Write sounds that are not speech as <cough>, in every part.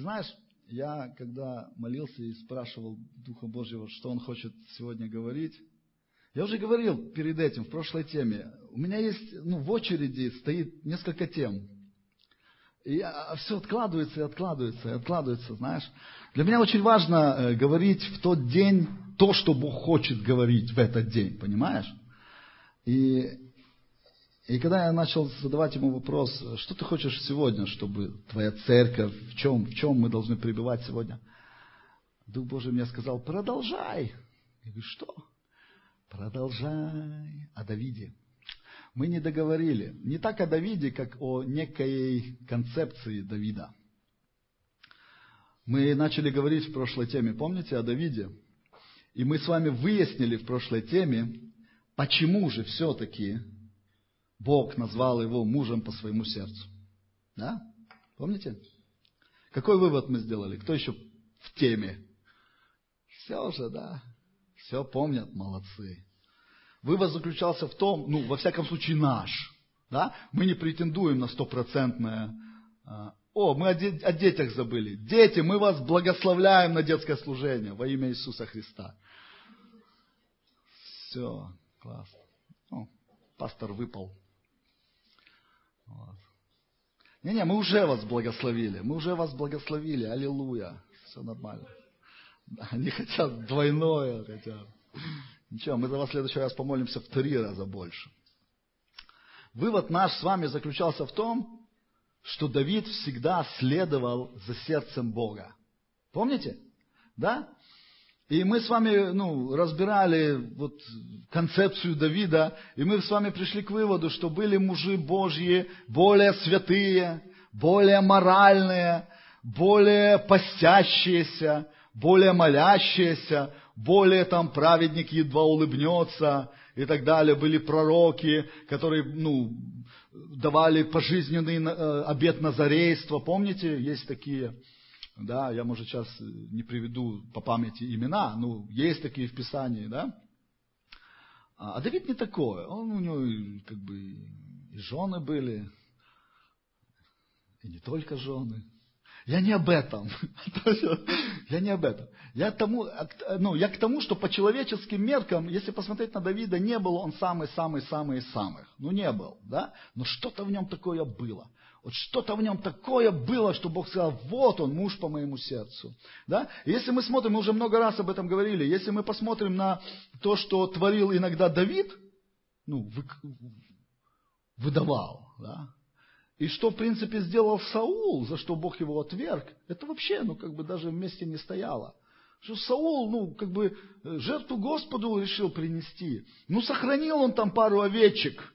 Ты знаешь, я когда молился и спрашивал Духа Божьего, что Он хочет сегодня говорить, я уже говорил перед этим, в прошлой теме, у меня есть, ну, в очереди стоит несколько тем. И все откладывается и откладывается и откладывается, знаешь. Для меня очень важно э, говорить в тот день то, что Бог хочет говорить в этот день, понимаешь? И, и когда я начал задавать ему вопрос, что ты хочешь сегодня, чтобы твоя церковь, в чем, в чем мы должны пребывать сегодня? Дух Божий мне сказал, продолжай. Я говорю, что? Продолжай о Давиде. Мы не договорили. Не так о Давиде, как о некой концепции Давида. Мы начали говорить в прошлой теме, помните, о Давиде? И мы с вами выяснили в прошлой теме, почему же все-таки Бог назвал его мужем по своему сердцу. Да? Помните? Какой вывод мы сделали? Кто еще в теме? Все же, да. Все помнят, молодцы. Вывод заключался в том, ну, во всяком случае, наш. Да? Мы не претендуем на стопроцентное... А, о, мы о, де- детях забыли. Дети, мы вас благословляем на детское служение во имя Иисуса Христа. Все, классно. Ну, пастор выпал. Не-не, мы уже вас благословили. Мы уже вас благословили. Аллилуйя. Все нормально. Они хотят двойное, хотят. Ничего, мы за вас в следующий раз помолимся в три раза больше. Вывод наш с вами заключался в том, что Давид всегда следовал за сердцем Бога. Помните? Да? И мы с вами ну, разбирали вот концепцию Давида, и мы с вами пришли к выводу, что были мужи Божьи более святые, более моральные, более постящиеся, более молящиеся, более там праведник едва улыбнется и так далее. Были пророки, которые ну, давали пожизненный э, обет назарейства. Помните, есть такие, да, я, может, сейчас не приведу по памяти имена, но есть такие в Писании, да. А, а Давид не такой. Он у него как бы и жены были, и не только жены. Я не об этом. <laughs> Я не об этом. Я, тому, ну, я к тому, что по человеческим меркам, если посмотреть на Давида, не был он самый-самый-самый из самых. Ну, не был, да? Но что-то в нем такое было. Вот что-то в нем такое было, что Бог сказал, вот он, муж по моему сердцу. Да? Если мы смотрим, мы уже много раз об этом говорили, если мы посмотрим на то, что творил иногда Давид, ну, вы, выдавал, да? И что, в принципе, сделал Саул, за что Бог его отверг, это вообще, ну, как бы даже вместе не стояло. Что Саул, ну, как бы, жертву Господу решил принести. Ну, сохранил он там пару овечек.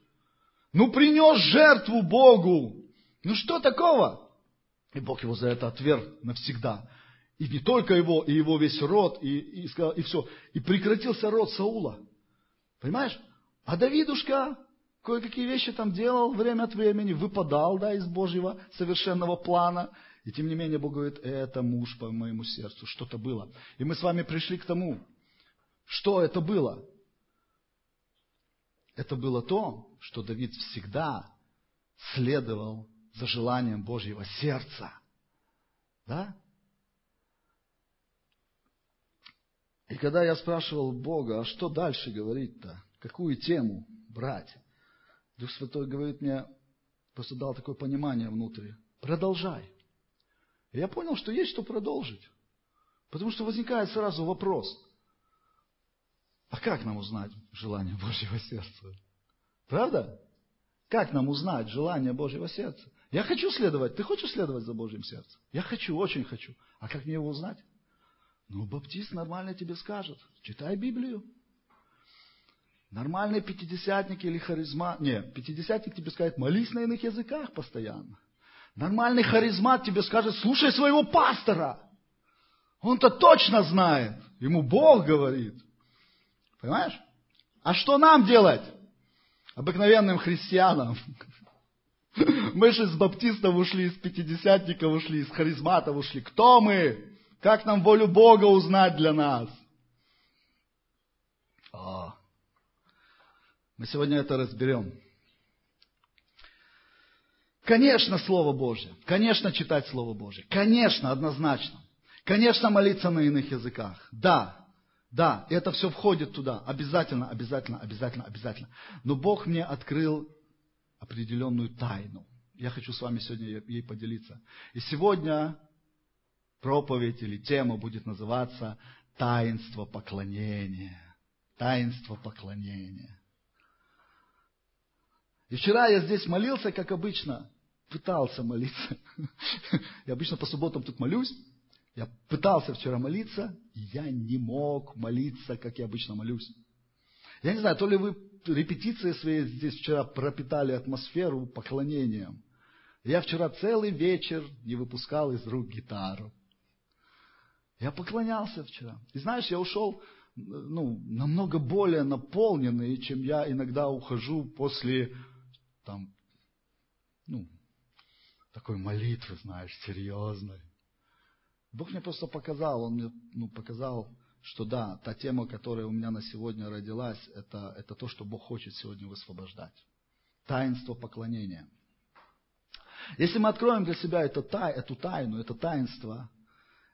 Ну, принес жертву Богу. Ну, что такого? И Бог его за это отверг навсегда. И не только его, и его весь род, и, и, и все. И прекратился род Саула. Понимаешь? А Давидушка, кое-какие вещи там делал время от времени, выпадал да, из Божьего совершенного плана. И тем не менее Бог говорит, это муж по моему сердцу, что-то было. И мы с вами пришли к тому, что это было. Это было то, что Давид всегда следовал за желанием Божьего сердца. Да? И когда я спрашивал Бога, а что дальше говорить-то? Какую тему брать? Дух Святой говорит мне, просто дал такое понимание внутри. Продолжай. И я понял, что есть что продолжить. Потому что возникает сразу вопрос. А как нам узнать желание Божьего сердца? Правда? Как нам узнать желание Божьего сердца? Я хочу следовать. Ты хочешь следовать за Божьим сердцем? Я хочу, очень хочу. А как мне его узнать? Ну, баптист нормально тебе скажет. Читай Библию. Нормальный пятидесятник или харизма... Не, пятидесятник тебе скажет, молись на иных языках постоянно. Нормальный харизмат тебе скажет, слушай своего пастора. Он-то точно знает. Ему Бог говорит. Понимаешь? А что нам делать? Обыкновенным христианам. <laughs> Мы же из баптистов ушли, из пятидесятников ушли, из харизматов ушли. Кто мы? Как нам волю Бога узнать для нас? О, мы сегодня это разберем. Конечно, Слово Божье. Конечно, читать Слово Божье. Конечно, однозначно. Конечно, молиться на иных языках. Да, да, это все входит туда. Обязательно, обязательно, обязательно, обязательно. Но Бог мне открыл определенную тайну. Я хочу с вами сегодня ей поделиться. И сегодня проповедь или тема будет называться «Таинство поклонения». Таинство поклонения. И вчера я здесь молился, как обычно, пытался молиться. <laughs> Я обычно по субботам тут молюсь. Я пытался вчера молиться, и я не мог молиться, как я обычно молюсь. Я не знаю, то ли вы репетиции свои здесь вчера пропитали атмосферу поклонением. Я вчера целый вечер не выпускал из рук гитару. Я поклонялся вчера. И знаешь, я ушел ну, намного более наполненный, чем я иногда ухожу после там, ну, такой молитвы, знаешь, серьезной. Бог мне просто показал, Он мне ну, показал, что да, та тема, которая у меня на сегодня родилась, это, это то, что Бог хочет сегодня высвобождать. Таинство поклонения. Если мы откроем для себя это, эту тайну, это таинство,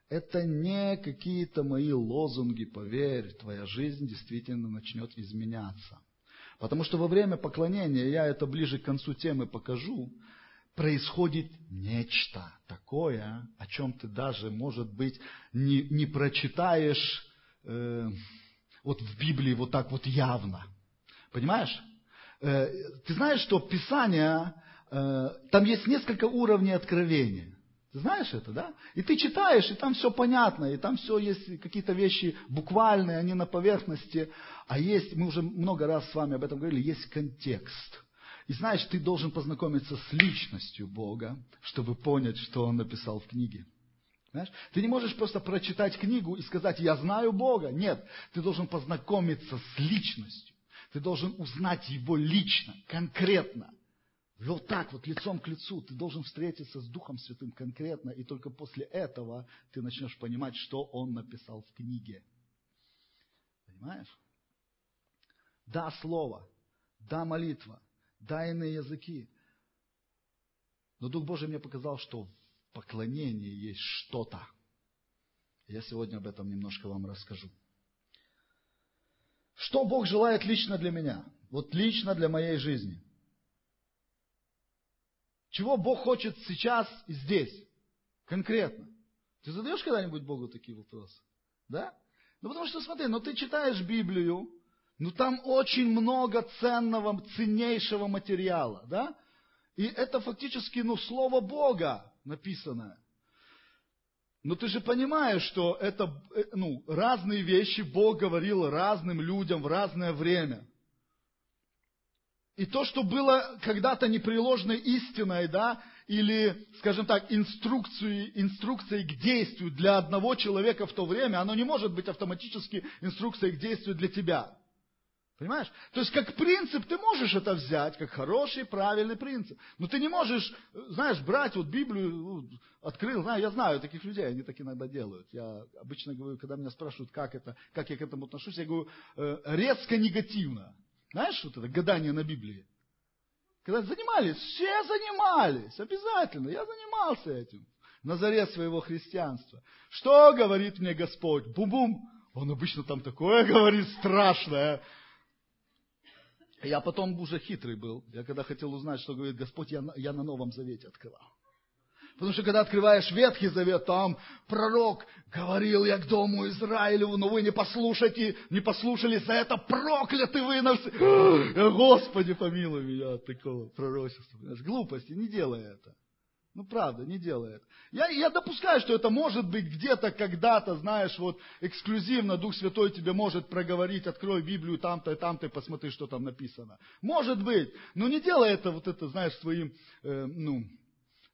это не какие-то мои лозунги, поверь, твоя жизнь действительно начнет изменяться. Потому что во время поклонения, я это ближе к концу темы покажу, происходит нечто такое, о чем ты даже, может быть, не, не прочитаешь э, вот в Библии вот так вот явно. Понимаешь? Э, ты знаешь, что Писание, э, там есть несколько уровней откровения. Ты знаешь это, да? И ты читаешь, и там все понятно, и там все есть какие-то вещи буквальные, они на поверхности, а есть, мы уже много раз с вами об этом говорили, есть контекст. И знаешь, ты должен познакомиться с личностью Бога, чтобы понять, что Он написал в книге. Знаешь? Ты не можешь просто прочитать книгу и сказать, я знаю Бога. Нет, ты должен познакомиться с личностью. Ты должен узнать Его лично, конкретно. Вот так вот, лицом к лицу, ты должен встретиться с Духом Святым конкретно, и только после этого ты начнешь понимать, что Он написал в книге. Понимаешь? Да, слово, да, молитва, да, иные языки. Но Дух Божий мне показал, что поклонении есть что-то. Я сегодня об этом немножко вам расскажу. Что Бог желает лично для меня? Вот лично для моей жизни. Чего Бог хочет сейчас и здесь? Конкретно. Ты задаешь когда-нибудь Богу такие вопросы? Да? Ну потому что смотри, ну ты читаешь Библию, ну там очень много ценного, ценнейшего материала, да? И это фактически, ну, слово Бога написанное. Но ты же понимаешь, что это, э, ну, разные вещи Бог говорил разным людям в разное время. И то, что было когда-то непреложной истиной, да, или, скажем так, инструкцией, инструкцией к действию для одного человека в то время, оно не может быть автоматически инструкцией к действию для тебя. Понимаешь? То есть, как принцип, ты можешь это взять, как хороший, правильный принцип. Но ты не можешь, знаешь, брать вот Библию, открыл, знаю, я знаю таких людей, они так иногда делают. Я обычно говорю, когда меня спрашивают, как это, как я к этому отношусь, я говорю, э, резко негативно. Знаешь, вот это гадание на Библии? Когда занимались, все занимались, обязательно, я занимался этим на заре своего христианства. Что говорит мне Господь? Бум-бум. Он обычно там такое <laughs> говорит страшное. Я потом уже хитрый был. Я когда хотел узнать, что говорит Господь, я, я на Новом Завете открывал. Потому что когда открываешь Ветхий Завет, там пророк говорил я к дому Израилеву, но вы не послушайте, не послушали, за это прокляты вы на все. Господи, помилуй меня от такого пророчества. Глупости, не делай это. Ну, правда, не делает. Я, я допускаю, что это может быть где-то, когда-то, знаешь, вот эксклюзивно Дух Святой тебе может проговорить, открой Библию там-то и там-то и посмотри, что там написано. Может быть, но не делай это, вот это, знаешь, своим, э, ну,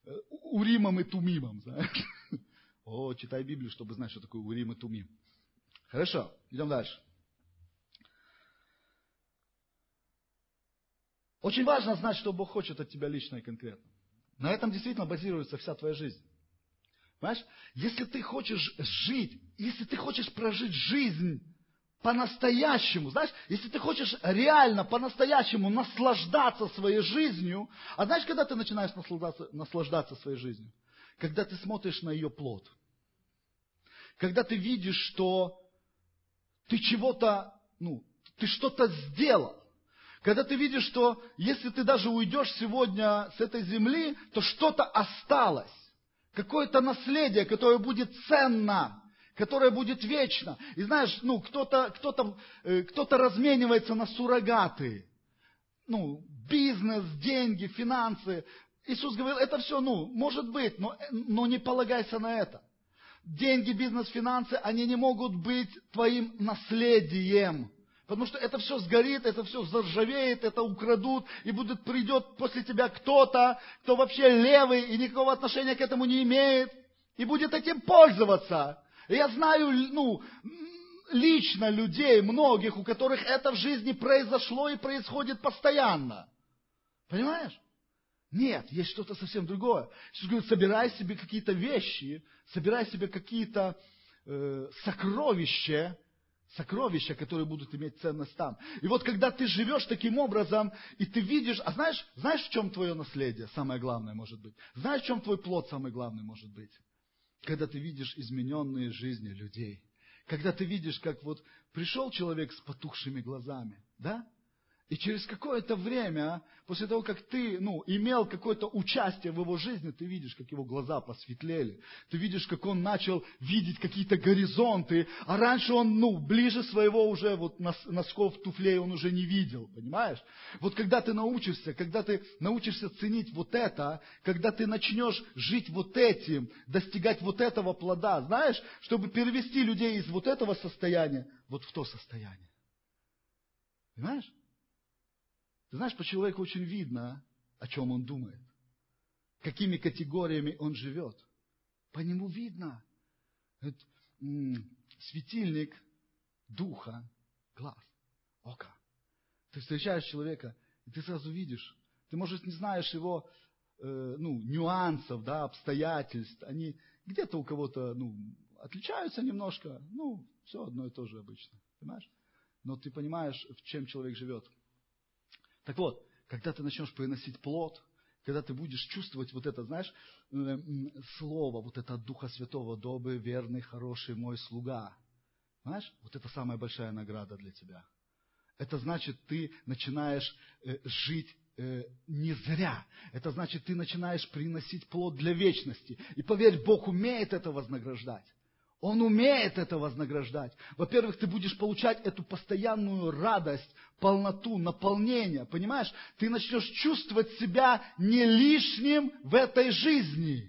э, уримом и тумимом, знаешь. <laughs> О, читай Библию, чтобы знать, что такое урим и тумим. Хорошо, идем дальше. Очень важно знать, что Бог хочет от тебя лично и конкретно. На этом действительно базируется вся твоя жизнь. Понимаешь? Если ты хочешь жить, если ты хочешь прожить жизнь по-настоящему, знаешь, если ты хочешь реально по-настоящему наслаждаться своей жизнью, а знаешь, когда ты начинаешь наслаждаться, наслаждаться своей жизнью? Когда ты смотришь на ее плод. Когда ты видишь, что ты чего-то, ну, ты что-то сделал. Когда ты видишь, что если ты даже уйдешь сегодня с этой земли, то что-то осталось. Какое-то наследие, которое будет ценно которое будет вечно. И знаешь, ну, кто-то кто -то, э, кто разменивается на суррогаты. Ну, бизнес, деньги, финансы. Иисус говорил, это все, ну, может быть, но, но не полагайся на это. Деньги, бизнес, финансы, они не могут быть твоим наследием. Потому что это все сгорит, это все заржавеет, это украдут, и будет, придет после тебя кто-то, кто вообще левый и никакого отношения к этому не имеет, и будет этим пользоваться. Я знаю, ну, лично людей, многих, у которых это в жизни произошло и происходит постоянно. Понимаешь? Нет, есть что-то совсем другое. Иисус говорит, собирай себе какие-то вещи, собирай себе какие-то э, сокровища, сокровища, которые будут иметь ценность там. И вот когда ты живешь таким образом, и ты видишь, а знаешь, знаешь, в чем твое наследие, самое главное может быть? Знаешь, в чем твой плод самый главный может быть? когда ты видишь измененные жизни людей, когда ты видишь, как вот пришел человек с потухшими глазами, да? И через какое-то время, после того, как ты ну, имел какое-то участие в его жизни, ты видишь, как его глаза посветлели. Ты видишь, как он начал видеть какие-то горизонты. А раньше он, ну, ближе своего уже вот носков туфлей он уже не видел, понимаешь? Вот когда ты научишься, когда ты научишься ценить вот это, когда ты начнешь жить вот этим, достигать вот этого плода, знаешь, чтобы перевести людей из вот этого состояния вот в то состояние. Понимаешь? Ты знаешь, по человеку очень видно, о чем он думает. Какими категориями он живет. По нему видно. Это, светильник духа, глаз, ока. Ты встречаешь человека, и ты сразу видишь. Ты, может, не знаешь его э, ну, нюансов, да, обстоятельств. Они где-то у кого-то ну, отличаются немножко. Ну, все одно и то же обычно. Понимаешь? Но ты понимаешь, в чем человек живет. Так вот, когда ты начнешь приносить плод, когда ты будешь чувствовать вот это, знаешь, слово, вот это от Духа Святого, добрый, верный, хороший мой слуга. Знаешь, вот это самая большая награда для тебя. Это значит, ты начинаешь э, жить э, не зря. Это значит, ты начинаешь приносить плод для вечности. И поверь, Бог умеет это вознаграждать. Он умеет это вознаграждать. Во-первых, ты будешь получать эту постоянную радость, полноту, наполнение. Понимаешь? Ты начнешь чувствовать себя не лишним в этой жизни.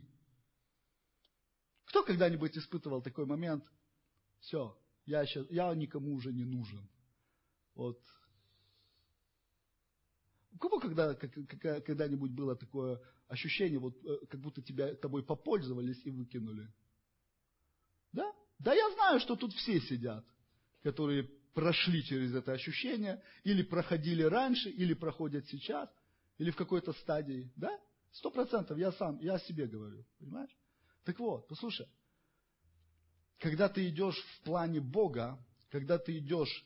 Кто когда-нибудь испытывал такой момент? Все, я, сейчас, я никому уже не нужен. Вот. У кого когда, когда-нибудь было такое ощущение, вот, э, как будто тебя, тобой попользовались и выкинули? Да? Я знаю, что тут все сидят, которые прошли через это ощущение, или проходили раньше, или проходят сейчас, или в какой-то стадии. Да? Сто процентов я сам, я о себе говорю. Понимаешь? Так вот, послушай. Когда ты идешь в плане Бога, когда ты идешь,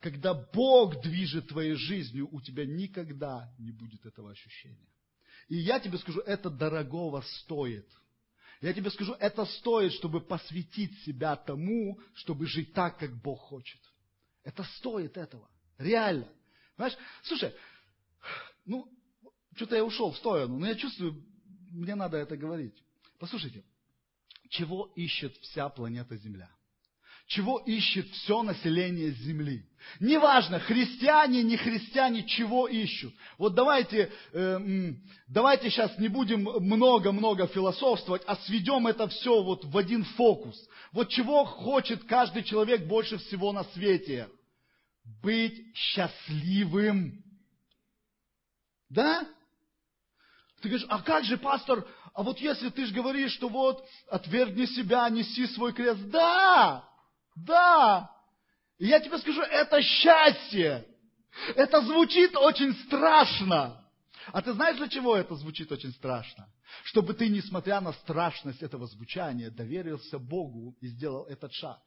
когда Бог движет твоей жизнью, у тебя никогда не будет этого ощущения. И я тебе скажу, это дорогого стоит – я тебе скажу, это стоит, чтобы посвятить себя тому, чтобы жить так, как Бог хочет. Это стоит этого. Реально. Понимаешь? Слушай, ну, что-то я ушел в сторону, но я чувствую, мне надо это говорить. Послушайте, чего ищет вся планета Земля? Чего ищет все население Земли. Неважно, христиане, не христиане, чего ищут. Вот давайте, э, давайте сейчас не будем много-много философствовать, а сведем это все вот в один фокус. Вот чего хочет каждый человек больше всего на свете? Быть счастливым. Да? Ты говоришь, а как же, пастор, а вот если ты же говоришь, что вот отвергни себя, неси свой крест. Да, да. И я тебе скажу, это счастье. Это звучит очень страшно. А ты знаешь, для чего это звучит очень страшно? Чтобы ты, несмотря на страшность этого звучания, доверился Богу и сделал этот шаг.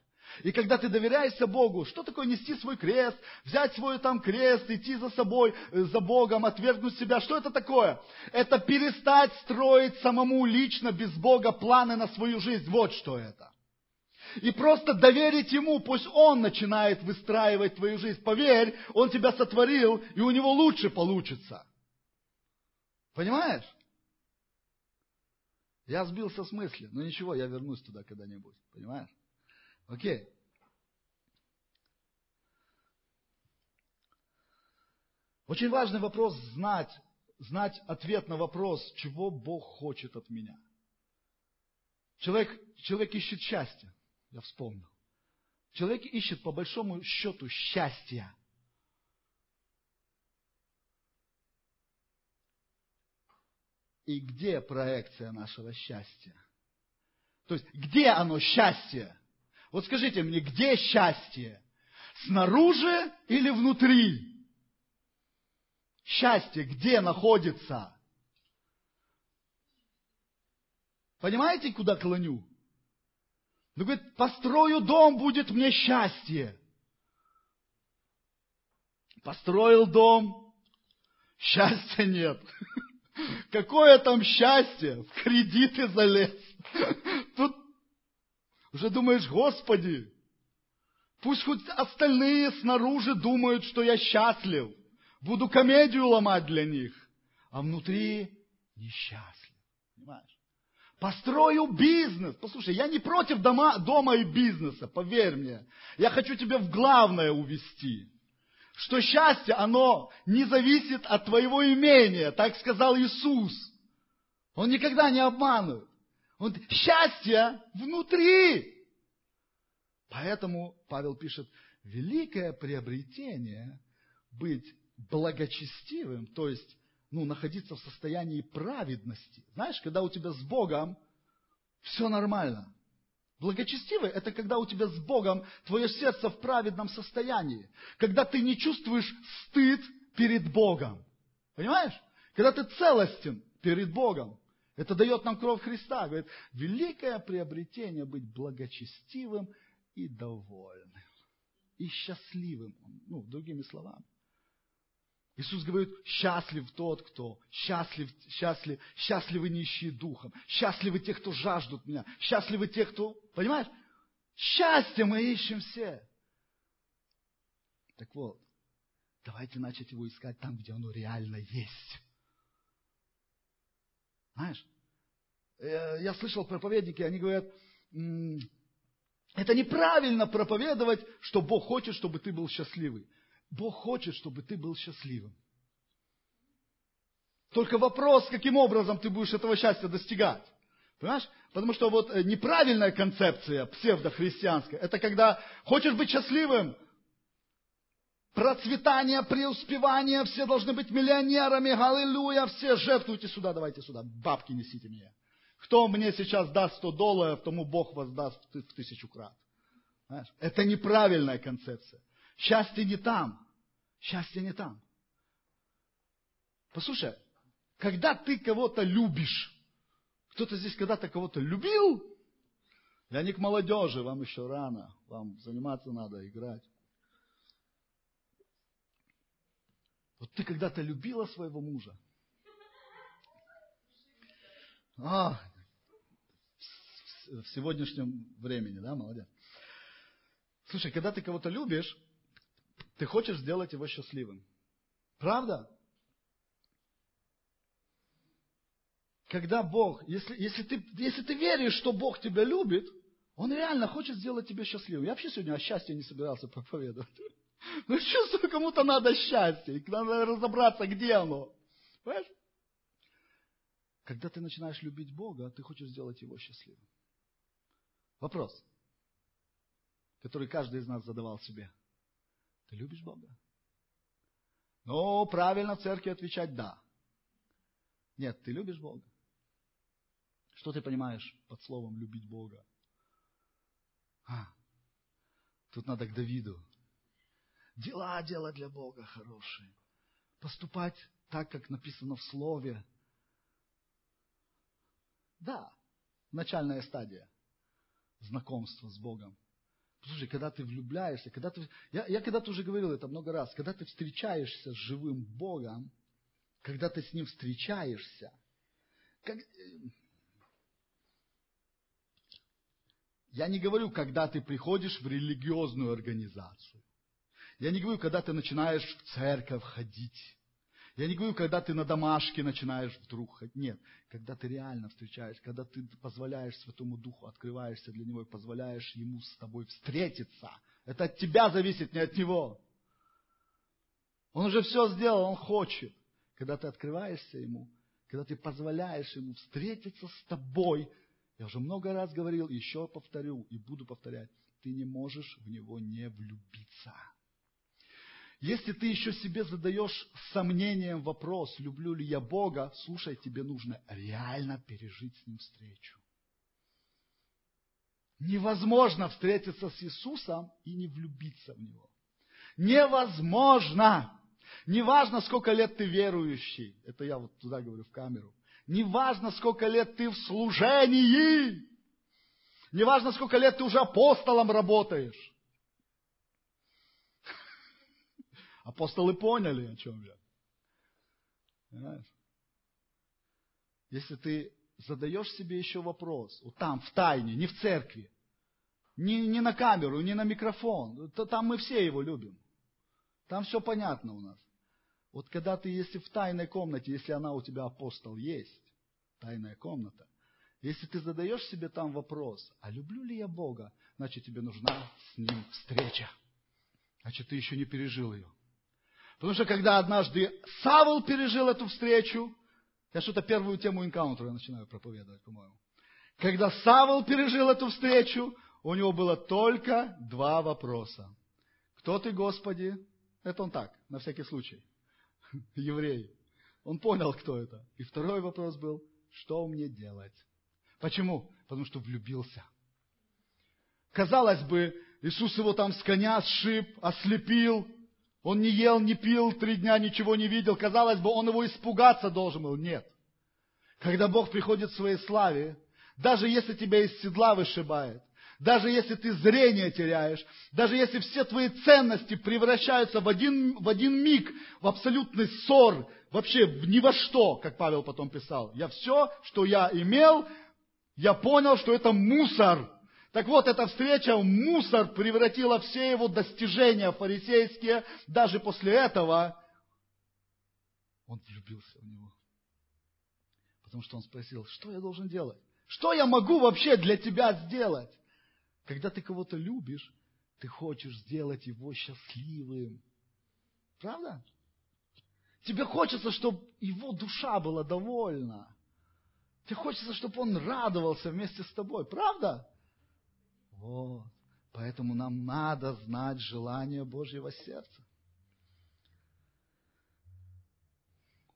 И когда ты доверяешься Богу, что такое нести свой крест, взять свой там крест, идти за собой, э, за Богом, отвергнуть себя, что это такое? Это перестать строить самому лично без Бога планы на свою жизнь. Вот что это. И просто доверить Ему, пусть Он начинает выстраивать твою жизнь. Поверь, Он тебя сотворил, и у Него лучше получится. Понимаешь? Я сбился с мысли, но ничего, я вернусь туда когда-нибудь. Понимаешь? Окей. Очень важный вопрос знать, знать ответ на вопрос, чего Бог хочет от меня. Человек, человек ищет счастье, я вспомнил. Человек ищет по большому счету счастья. И где проекция нашего счастья? То есть, где оно счастье? Вот скажите мне, где счастье? Снаружи или внутри? Счастье где находится? Понимаете, куда клоню? Ну, говорит, построю дом, будет мне счастье. Построил дом, счастья нет. <laughs> Какое там счастье? В кредиты залез. <laughs> Тут уже думаешь, Господи, пусть хоть остальные снаружи думают, что я счастлив. Буду комедию ломать для них. А внутри несчастлив. Понимаешь? Построю бизнес. Послушай, я не против дома, дома и бизнеса, поверь мне. Я хочу тебя в главное увести. Что счастье, оно не зависит от твоего имения, так сказал Иисус. Он никогда не обманывает. Он, счастье внутри. Поэтому Павел пишет, великое приобретение быть благочестивым, то есть ну, находиться в состоянии праведности. Знаешь, когда у тебя с Богом все нормально. Благочестивый – это когда у тебя с Богом твое сердце в праведном состоянии. Когда ты не чувствуешь стыд перед Богом. Понимаешь? Когда ты целостен перед Богом. Это дает нам кровь Христа. Говорит, великое приобретение быть благочестивым и довольным. И счастливым. Ну, другими словами. Иисус говорит, счастлив тот, кто, счастлив, счастлив, счастливы нищие духом, счастливы те, кто жаждут меня, счастливы те, кто, понимаешь? Счастье мы ищем все. Так вот, давайте начать его искать там, где оно реально есть. Знаешь, э, я слышал проповедники, они говорят, это неправильно проповедовать, что Бог хочет, чтобы ты был счастливый. Бог хочет, чтобы ты был счастливым. Только вопрос, каким образом ты будешь этого счастья достигать. Понимаешь? Потому что вот э, неправильная концепция псевдохристианская, это когда хочешь быть счастливым, процветание, преуспевание, все должны быть миллионерами, аллилуйя, все жертвуйте сюда, давайте сюда, бабки несите мне. Кто мне сейчас даст 100 долларов, тому Бог воздаст в тысячу крат. Знаешь? Это неправильная концепция. Счастье не там. Счастье не там. Послушай, когда ты кого-то любишь, кто-то здесь когда-то кого-то любил, я не к молодежи, вам еще рано, вам заниматься надо, играть. Вот ты когда-то любила своего мужа. А, в сегодняшнем времени, да, молодец. Слушай, когда ты кого-то любишь, ты хочешь сделать его счастливым. Правда? Когда Бог, если, если, ты, если ты веришь, что Бог тебя любит, Он реально хочет сделать тебя счастливым. Я вообще сегодня о счастье не собирался <laughs> проповедовать. Но чувствую, кому-то надо счастье, и надо разобраться, где оно. Понимаешь? Когда ты начинаешь любить Бога, ты хочешь сделать Его счастливым. Вопрос, который каждый из нас задавал себе. Ты любишь Бога? Ну, правильно в церкви отвечать «да». Нет, ты любишь Бога? Что ты понимаешь под словом «любить Бога»? А, тут надо к Давиду. Дела делать для Бога хорошие. Поступать так, как написано в Слове. Да, начальная стадия знакомства с Богом. Слушай, когда ты влюбляешься, когда ты... Я, я когда-то уже говорил это много раз. Когда ты встречаешься с живым Богом, когда ты с Ним встречаешься, как... Я не говорю, когда ты приходишь в религиозную организацию. Я не говорю, когда ты начинаешь в церковь ходить. Я не говорю, когда ты на домашке начинаешь вдруг. Нет, когда ты реально встречаешься, когда ты позволяешь Святому Духу, открываешься для Него и позволяешь Ему с тобой встретиться. Это от тебя зависит, не от Него. Он уже все сделал, Он хочет. Когда ты открываешься Ему, когда ты позволяешь Ему встретиться с тобой, я уже много раз говорил, еще повторю и буду повторять, ты не можешь в Него не влюбиться. Если ты еще себе задаешь сомнением вопрос, люблю ли я Бога, слушай, тебе нужно реально пережить с Ним встречу. Невозможно встретиться с Иисусом и не влюбиться в Него. Невозможно. Неважно, сколько лет ты верующий. Это я вот туда говорю в камеру. Неважно, сколько лет ты в служении. Неважно, сколько лет ты уже апостолом работаешь. Апостолы поняли, о чем я. Понимаешь? Если ты задаешь себе еще вопрос, вот там, в тайне, не в церкви, не, не на камеру, не на микрофон, то там мы все его любим. Там все понятно у нас. Вот когда ты, если в тайной комнате, если она у тебя апостол есть, тайная комната, если ты задаешь себе там вопрос, а люблю ли я Бога, значит тебе нужна с Ним встреча. Значит, ты еще не пережил ее. Потому что когда однажды Савл пережил эту встречу, я что-то первую тему энкаунтера я начинаю проповедовать, по-моему. Когда Савл пережил эту встречу, у него было только два вопроса. Кто ты, Господи? Это он так, на всякий случай. <laughs> Еврей. Он понял, кто это. И второй вопрос был, что мне делать? Почему? Потому что влюбился. Казалось бы, Иисус его там с коня сшиб, ослепил, он не ел, не пил, три дня ничего не видел. Казалось бы, он его испугаться должен был. Нет. Когда Бог приходит в своей славе, даже если тебя из седла вышибает, даже если ты зрение теряешь, даже если все твои ценности превращаются в один, в один миг в абсолютный ссор, вообще ни во что, как Павел потом писал. Я все, что я имел, я понял, что это мусор. Так вот, эта встреча в мусор превратила все его достижения фарисейские. Даже после этого он влюбился в него. Потому что он спросил, что я должен делать? Что я могу вообще для тебя сделать? Когда ты кого-то любишь, ты хочешь сделать его счастливым. Правда? Тебе хочется, чтобы его душа была довольна. Тебе хочется, чтобы он радовался вместе с тобой. Правда? Вот. Поэтому нам надо знать желание Божьего сердца.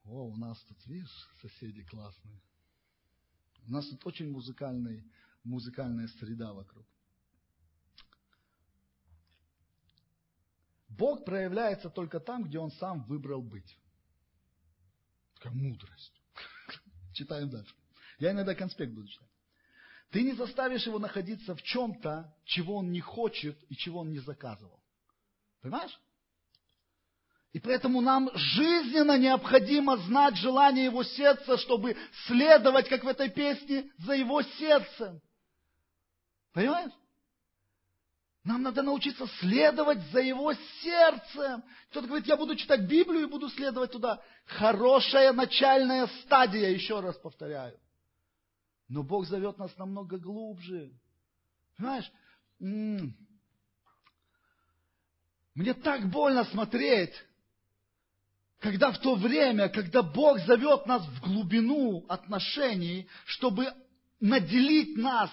О, у нас тут, видишь, соседи классные. У нас тут очень музыкальный, музыкальная среда вокруг. Бог проявляется только там, где Он сам выбрал быть. Такая мудрость. <laughs> Читаем дальше. Я иногда конспект буду читать. Ты не заставишь его находиться в чем-то, чего он не хочет и чего он не заказывал. Понимаешь? И поэтому нам жизненно необходимо знать желание его сердца, чтобы следовать, как в этой песне, за его сердцем. Понимаешь? Нам надо научиться следовать за его сердцем. Кто-то говорит, я буду читать Библию и буду следовать туда. Хорошая начальная стадия, еще раз повторяю. Но Бог зовет нас намного глубже. Понимаешь? Мне так больно смотреть, когда в то время, когда Бог зовет нас в глубину отношений, чтобы наделить нас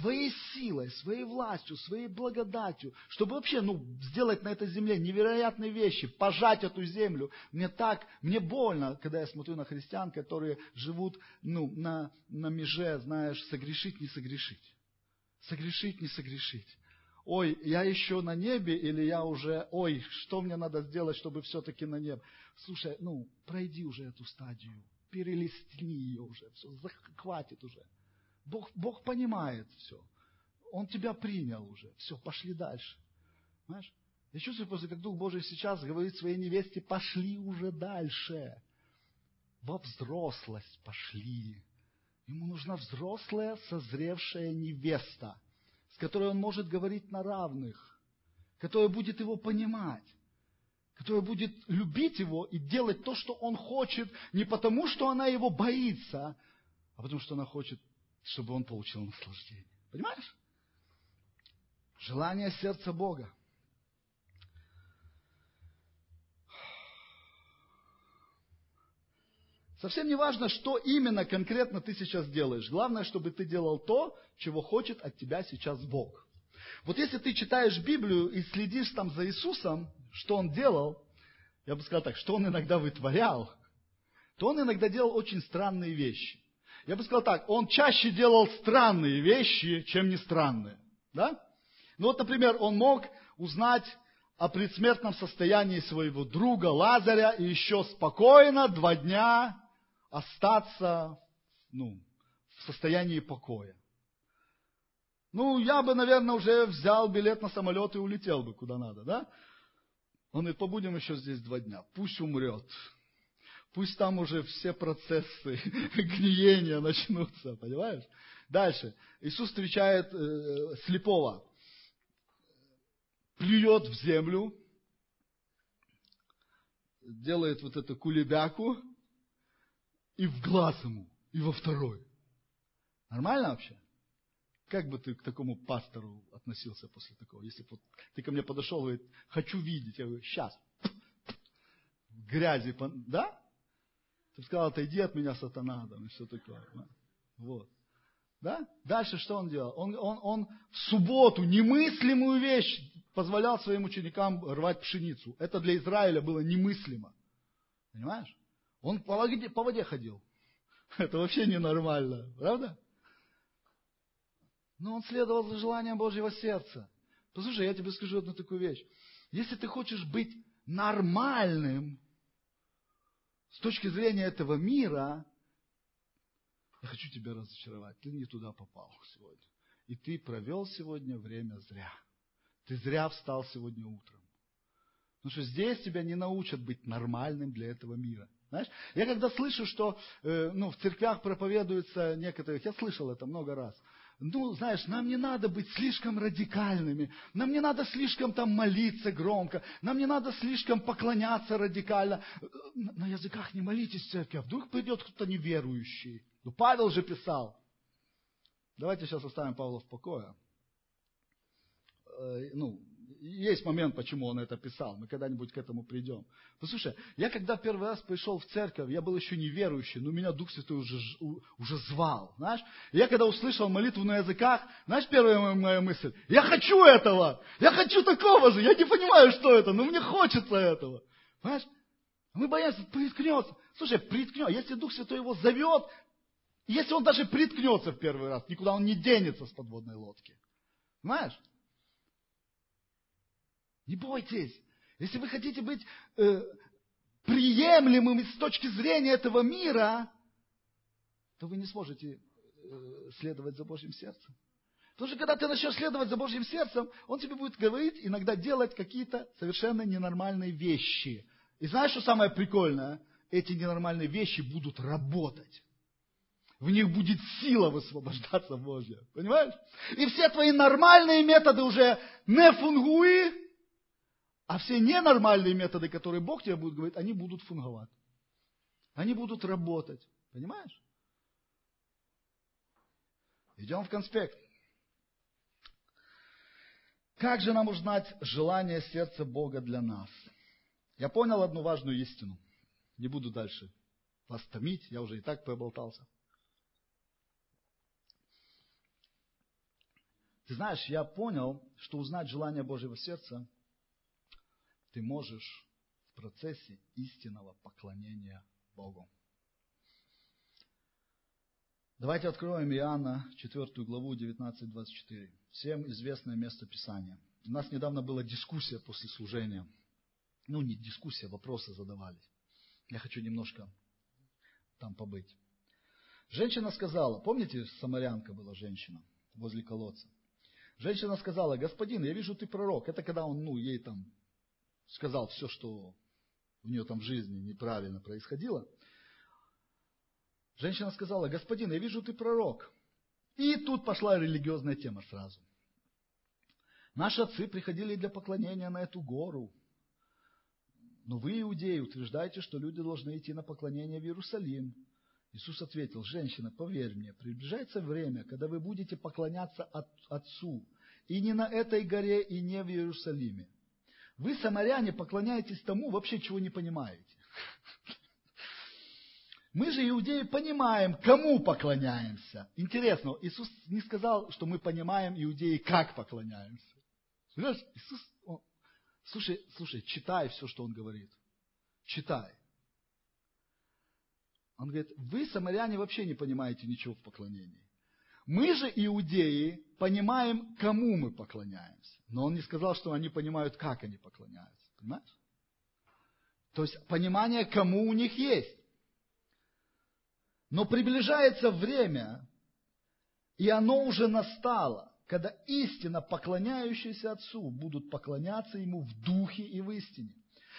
своей силой, своей властью, своей благодатью, чтобы вообще ну, сделать на этой земле невероятные вещи, пожать эту землю. Мне так, мне больно, когда я смотрю на христиан, которые живут ну, на, на меже, знаешь, согрешить, не согрешить. Согрешить, не согрешить. Ой, я еще на небе или я уже, ой, что мне надо сделать, чтобы все-таки на небо. Слушай, ну, пройди уже эту стадию, перелистни ее уже, все, хватит уже. Бог, Бог понимает все. Он тебя принял уже. Все, пошли дальше. Понимаешь? Я чувствую просто, как Дух Божий сейчас говорит своей невесте, пошли уже дальше. Во взрослость пошли. Ему нужна взрослая, созревшая невеста, с которой он может говорить на равных, которая будет его понимать, которая будет любить его и делать то, что он хочет, не потому, что она его боится, а потому, что она хочет, чтобы он получил наслаждение. Понимаешь? Желание сердца Бога. Совсем не важно, что именно конкретно ты сейчас делаешь. Главное, чтобы ты делал то, чего хочет от тебя сейчас Бог. Вот если ты читаешь Библию и следишь там за Иисусом, что Он делал, я бы сказал так, что Он иногда вытворял, то Он иногда делал очень странные вещи. Я бы сказал так, Он чаще делал странные вещи, чем не странные. Да? Ну вот, например, Он мог узнать о предсмертном состоянии своего друга Лазаря и еще спокойно два дня остаться ну, в состоянии покоя. Ну, я бы, наверное, уже взял билет на самолет и улетел бы куда надо, да? Он говорит, побудем еще здесь два дня, пусть умрет. Пусть там уже все процессы <laughs> гниения начнутся, понимаешь? Дальше. Иисус встречает э, слепого, плюет в землю, делает вот эту кулебяку, и в глаз ему, и во второй. Нормально вообще? Как бы ты к такому пастору относился после такого? Если бы ты ко мне подошел и говорит, хочу видеть, я говорю, сейчас. Грязи, да? Ты сказал, отойди от меня, сатана, там, и все такое. Вот. Да? Дальше что он делал? Он, он, он в субботу немыслимую вещь позволял своим ученикам рвать пшеницу. Это для Израиля было немыслимо. Понимаешь? Он по воде, по воде ходил. <laughs> Это вообще ненормально, правда? Но он следовал за желанием Божьего сердца. Послушай, я тебе скажу одну такую вещь. Если ты хочешь быть нормальным с точки зрения этого мира, я хочу тебя разочаровать. Ты не туда попал сегодня. И ты провел сегодня время зря. Ты зря встал сегодня утром. Потому что здесь тебя не научат быть нормальным для этого мира. Знаешь, я когда слышу, что э, ну, в церквях проповедуются некоторые, я слышал это много раз. Ну, знаешь, нам не надо быть слишком радикальными, нам не надо слишком там молиться громко, нам не надо слишком поклоняться радикально. На языках не молитесь в церкви, а вдруг придет кто-то неверующий. Ну, Павел же писал. Давайте сейчас оставим Павла в покое. Э, ну, есть момент, почему он это писал. Мы когда-нибудь к этому придем. Послушай, я когда первый раз пришел в церковь, я был еще неверующий, но меня Дух Святой уже, уже звал. Знаешь? я когда услышал молитву на языках, знаешь, первая моя мысль, я хочу этого, я хочу такого же, я не понимаю, что это, но мне хочется этого. Понимаешь? Мы боимся, приткнется. Слушай, приткнется. Если Дух Святой его зовет, если он даже приткнется в первый раз, никуда он не денется с подводной лодки. Понимаешь? Не бойтесь. Если вы хотите быть э, приемлемыми с точки зрения этого мира, то вы не сможете э, следовать за Божьим сердцем. Потому что когда ты начнешь следовать за Божьим сердцем, Он тебе будет говорить, иногда делать какие-то совершенно ненормальные вещи. И знаешь, что самое прикольное? Эти ненормальные вещи будут работать. В них будет сила высвобождаться Божья. Понимаешь? И все твои нормальные методы уже не фунгуи, а все ненормальные методы, которые Бог тебе будет говорить, они будут фунговать. Они будут работать. Понимаешь? Идем в конспект. Как же нам узнать желание сердца Бога для нас? Я понял одну важную истину. Не буду дальше вас томить, я уже и так проболтался. Ты знаешь, я понял, что узнать желание Божьего сердца ты можешь в процессе истинного поклонения Богу. Давайте откроем Иоанна 4 главу 19-24. Всем известное место Писания. У нас недавно была дискуссия после служения. Ну, не дискуссия, вопросы задавались. Я хочу немножко там побыть. Женщина сказала, помните, самарянка была женщина возле колодца? Женщина сказала, господин, я вижу, ты пророк. Это когда он, ну, ей там сказал все, что у нее там в жизни неправильно происходило. Женщина сказала, господин, я вижу, ты пророк. И тут пошла религиозная тема сразу. Наши отцы приходили для поклонения на эту гору. Но вы, иудеи, утверждаете, что люди должны идти на поклонение в Иерусалим. Иисус ответил, женщина, поверь мне, приближается время, когда вы будете поклоняться от, Отцу, и не на этой горе, и не в Иерусалиме. Вы, самаряне, поклоняетесь тому, вообще чего не понимаете. Мы же, иудеи, понимаем, кому поклоняемся. Интересно, Иисус не сказал, что мы понимаем, иудеи, как поклоняемся. Понимаешь, Иисус, он, слушай, слушай, читай все, что Он говорит. Читай. Он говорит, вы, самаряне, вообще не понимаете ничего в поклонении. Мы же, иудеи, понимаем, кому мы поклоняемся. Но он не сказал, что они понимают, как они поклоняются. Понимаешь? То есть понимание, кому у них есть. Но приближается время, и оно уже настало, когда истинно поклоняющиеся Отцу будут поклоняться Ему в духе и в истине.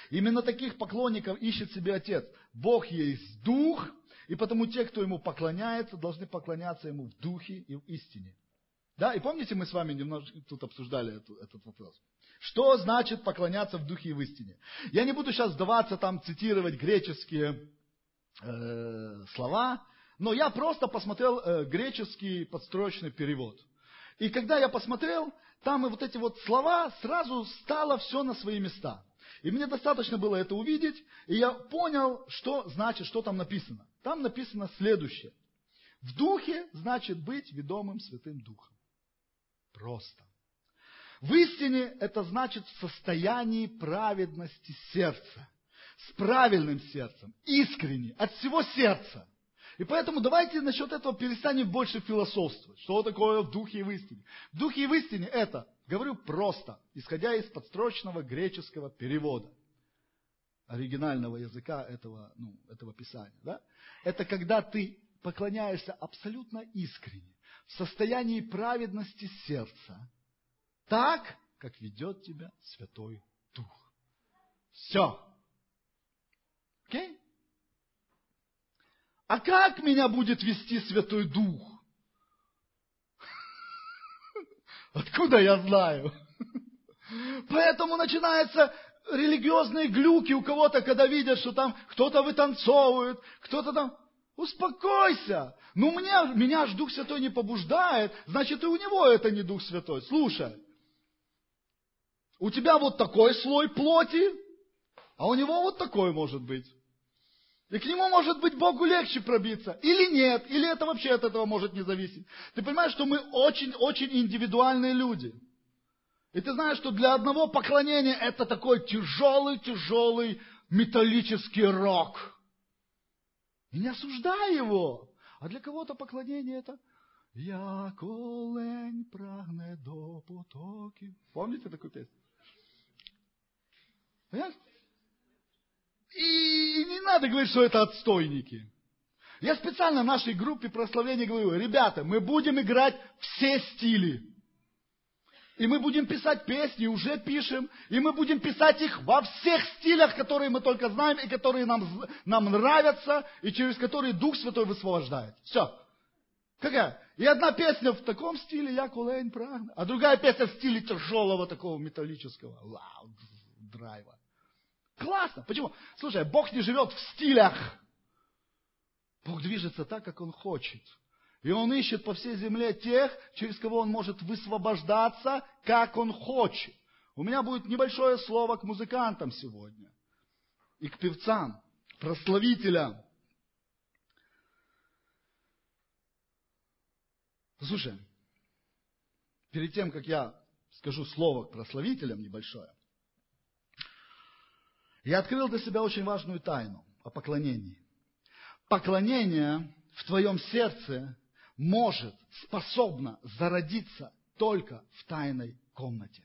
Именно таких поклонников ищет себе Отец. Бог есть Дух, и потому те, кто Ему поклоняется, должны поклоняться Ему в духе и в истине. Да, и помните, мы с вами немножко тут обсуждали эту, этот вопрос. Что значит поклоняться в духе и в истине? Я не буду сейчас сдаваться там цитировать греческие э, слова, но я просто посмотрел э, греческий подстрочный перевод. И когда я посмотрел, там и вот эти вот слова, сразу стало все на свои места. И мне достаточно было это увидеть, и я понял, что значит, что там написано. Там написано следующее. В духе значит быть ведомым Святым Духом. Просто. В истине это значит в состоянии праведности сердца. С правильным сердцем, искренне, от всего сердца. И поэтому давайте насчет этого перестанем больше философствовать. Что такое в духе и в истине? В духе и в истине это, говорю просто, исходя из подстрочного греческого перевода оригинального языка этого, ну, этого писания. Да? Это когда ты поклоняешься абсолютно искренне, в состоянии праведности сердца, так, как ведет тебя Святой Дух. Все. Окей? Okay? А как меня будет вести Святой Дух? <laughs> Откуда я знаю? <laughs> Поэтому начинаются религиозные глюки у кого-то, когда видят, что там кто-то вытанцовывает, кто-то там... Успокойся! Ну, мне, меня ж Дух Святой не побуждает, значит, и у него это не Дух Святой. Слушай, у тебя вот такой слой плоти, а у него вот такой может быть. И к нему, может быть, Богу легче пробиться. Или нет, или это вообще от этого может не зависеть. Ты понимаешь, что мы очень-очень индивидуальные люди. И ты знаешь, что для одного поклонения это такой тяжелый-тяжелый металлический рок. И не осуждай его. А для кого-то поклонение это «Я колень прагне до потоки». Помните такую песню? Понимаешь? И не надо говорить, что это отстойники. Я специально нашей группе прославления говорю, ребята, мы будем играть все стили. И мы будем писать песни, уже пишем, и мы будем писать их во всех стилях, которые мы только знаем, и которые нам, нам нравятся, и через которые Дух Святой высвобождает. Все. Какая? И одна песня в таком стиле, я кулейн, правильно, а другая песня в стиле тяжелого такого металлического, вау, драйва. Классно. Почему? Слушай, Бог не живет в стилях. Бог движется так, как Он хочет. И Он ищет по всей земле тех, через кого Он может высвобождаться, как Он хочет. У меня будет небольшое слово к музыкантам сегодня. И к певцам, прославителям. Слушай, перед тем, как я скажу слово к прославителям небольшое, я открыл для себя очень важную тайну о поклонении. Поклонение в твоем сердце может, способно зародиться только в тайной комнате.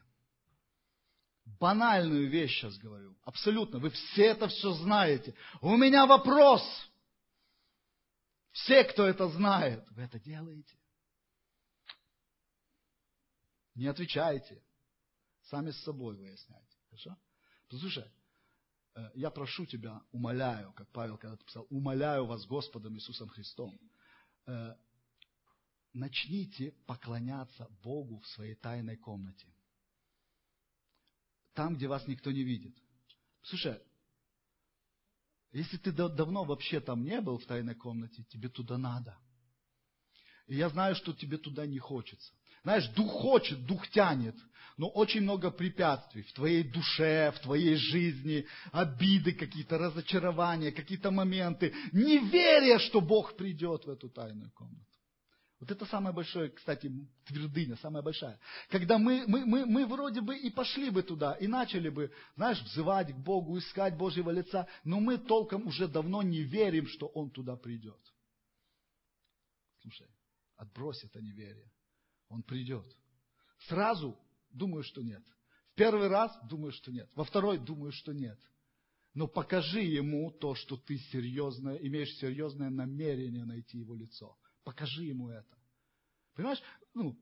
Банальную вещь сейчас говорю. Абсолютно. Вы все это все знаете. У меня вопрос. Все, кто это знает, вы это делаете. Не отвечайте. Сами с собой выясняйте. Хорошо? Послушай, э, я прошу тебя, умоляю, как Павел когда-то писал, умоляю вас Господом Иисусом Христом, э, начните поклоняться Богу в своей тайной комнате. Там, где вас никто не видит. Слушай, если ты давно вообще там не был в тайной комнате, тебе туда надо. И я знаю, что тебе туда не хочется. Знаешь, дух хочет, дух тянет, но очень много препятствий в твоей душе, в твоей жизни, обиды какие-то, разочарования, какие-то моменты, неверие, что Бог придет в эту тайную комнату. Вот это самая большая, кстати, твердыня, самая большая. Когда мы, мы, мы, мы вроде бы и пошли бы туда, и начали бы, знаешь, взывать к Богу, искать Божьего лица, но мы толком уже давно не верим, что Он туда придет. Слушай, отбрось это неверие. Он придет. Сразу думаю, что нет. В первый раз думаю, что нет. Во второй думаю, что нет. Но покажи ему то, что ты серьезно, имеешь серьезное намерение найти его лицо. Покажи ему это. Понимаешь? Ну,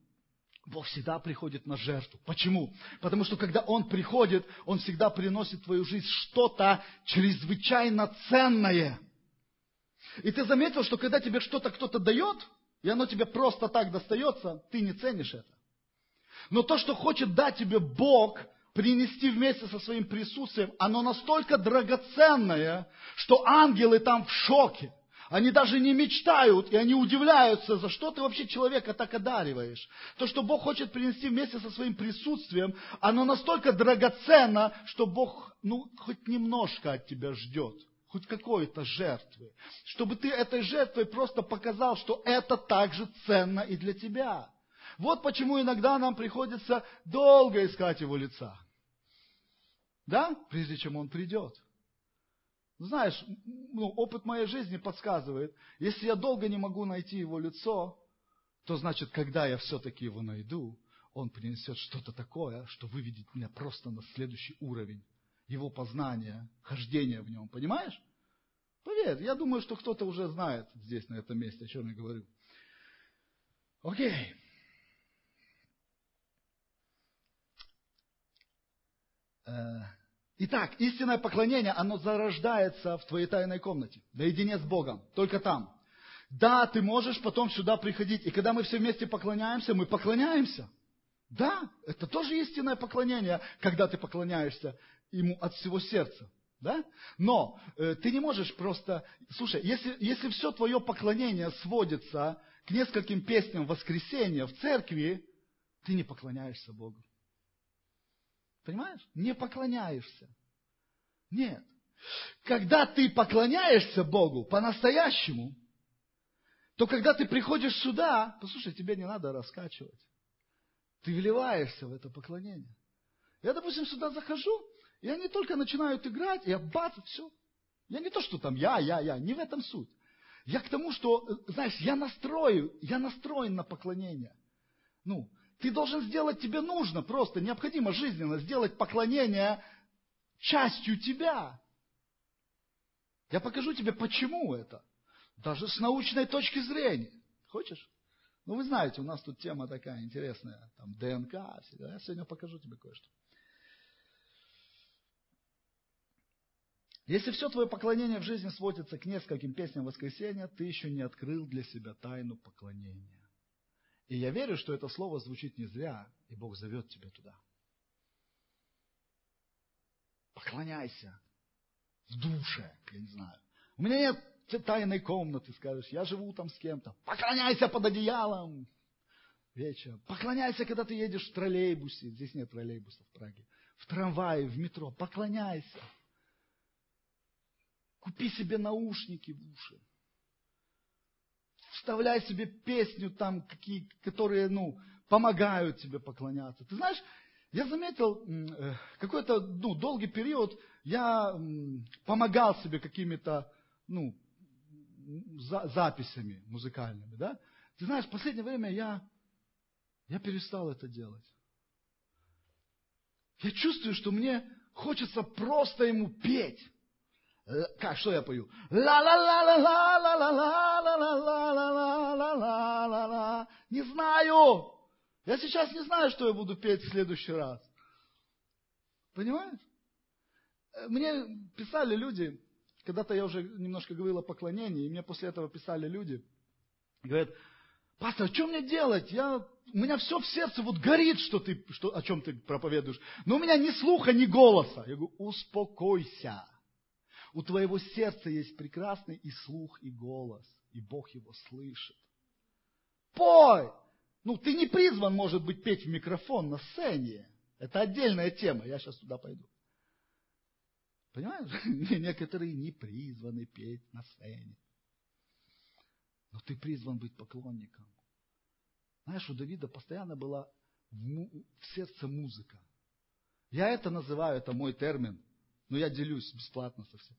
Бог всегда приходит на жертву. Почему? Потому что когда Он приходит, Он всегда приносит в твою жизнь что-то чрезвычайно ценное. И ты заметил, что когда тебе что-то кто-то дает, и оно тебе просто так достается, ты не ценишь это. Но то, что хочет дать тебе Бог, принести вместе со своим присутствием, оно настолько драгоценное, что ангелы там в шоке. Они даже не мечтают, и они удивляются, за что ты вообще человека так одариваешь. То, что Бог хочет принести вместе со своим присутствием, оно настолько драгоценно, что Бог, ну, хоть немножко от тебя ждет. Хоть какой-то жертвы. Чтобы ты этой жертвой просто показал, что это также ценно и для тебя. Вот почему иногда нам приходится долго искать его лица. Да? Прежде чем он придет. Знаешь, ну, опыт моей жизни подсказывает, если я долго не могу найти его лицо, то значит, когда я все-таки его найду, он принесет что-то такое, что выведет меня просто на следующий уровень его познания, хождения в нем. Понимаешь? Поверь, я думаю, что кто-то уже знает здесь, на этом месте, о чем я говорю. Окей. Э, итак, истинное поклонение, оно зарождается в твоей тайной комнате, наедине с Богом, только там. Да, ты можешь потом сюда приходить, и когда мы все вместе поклоняемся, мы поклоняемся. Да, это тоже истинное поклонение, когда ты поклоняешься Ему от всего сердца. Да? Но э, ты не можешь просто... Слушай, если, если все твое поклонение сводится к нескольким песням воскресенья в церкви, ты не поклоняешься Богу. Понимаешь? Не поклоняешься. Нет. Когда ты поклоняешься Богу по-настоящему, то когда ты приходишь сюда, послушай, тебе не надо раскачивать. Ты вливаешься в это поклонение. Я, допустим, сюда захожу, и они только начинают играть, и я бац, все. Я не то, что там я, я, я, не в этом суть. Я к тому, что, знаешь, я настрою, я настроен на поклонение. Ну, ты должен сделать, тебе нужно просто, необходимо жизненно сделать поклонение частью тебя. Я покажу тебе, почему это. Даже с научной точки зрения. Хочешь? Ну, вы знаете, у нас тут тема такая интересная, там ДНК, я сегодня покажу тебе кое-что. Если все твое поклонение в жизни сводится к нескольким песням воскресения, ты еще не открыл для себя тайну поклонения. И я верю, что это слово звучит не зря, и Бог зовет тебя туда. Поклоняйся в душе, я не знаю. У меня нет тайной комнаты, скажешь, я живу там с кем-то. Поклоняйся под одеялом вечером. Поклоняйся, когда ты едешь в троллейбусе. Здесь нет троллейбуса в Праге. В трамвае, в метро. Поклоняйся. Купи себе наушники в уши. Вставляй себе песню там, какие, которые, ну, помогают тебе поклоняться. Ты знаешь, я заметил, э, какой-то, ну, долгий период я помогал себе какими-то, ну, за, записями музыкальными, да. Ты знаешь, в последнее время я, я перестал это делать. Я чувствую, что мне хочется просто ему петь. Как, что я пою? ла ла ла ла ла ла ла ла ла ла ла ла ла ла ла ла Не знаю. Я сейчас не знаю, что я буду петь в следующий раз. Понимаешь? Мне писали люди, когда-то я уже немножко говорил о поклонении, и мне после этого писали люди, говорят, пастор, что мне делать? Я, у меня все в сердце вот горит, что ты, что, о чем ты проповедуешь. Но у меня ни слуха, ни голоса. Я говорю, успокойся. У твоего сердца есть прекрасный и слух, и голос, и Бог его слышит. Пой! Ну, ты не призван, может быть, петь в микрофон на сцене. Это отдельная тема, я сейчас туда пойду. Понимаешь? <laughs> Некоторые не призваны петь на сцене. Но ты призван быть поклонником. Знаешь, у Давида постоянно была в, сердце музыка. Я это называю, это мой термин, но я делюсь бесплатно со всем.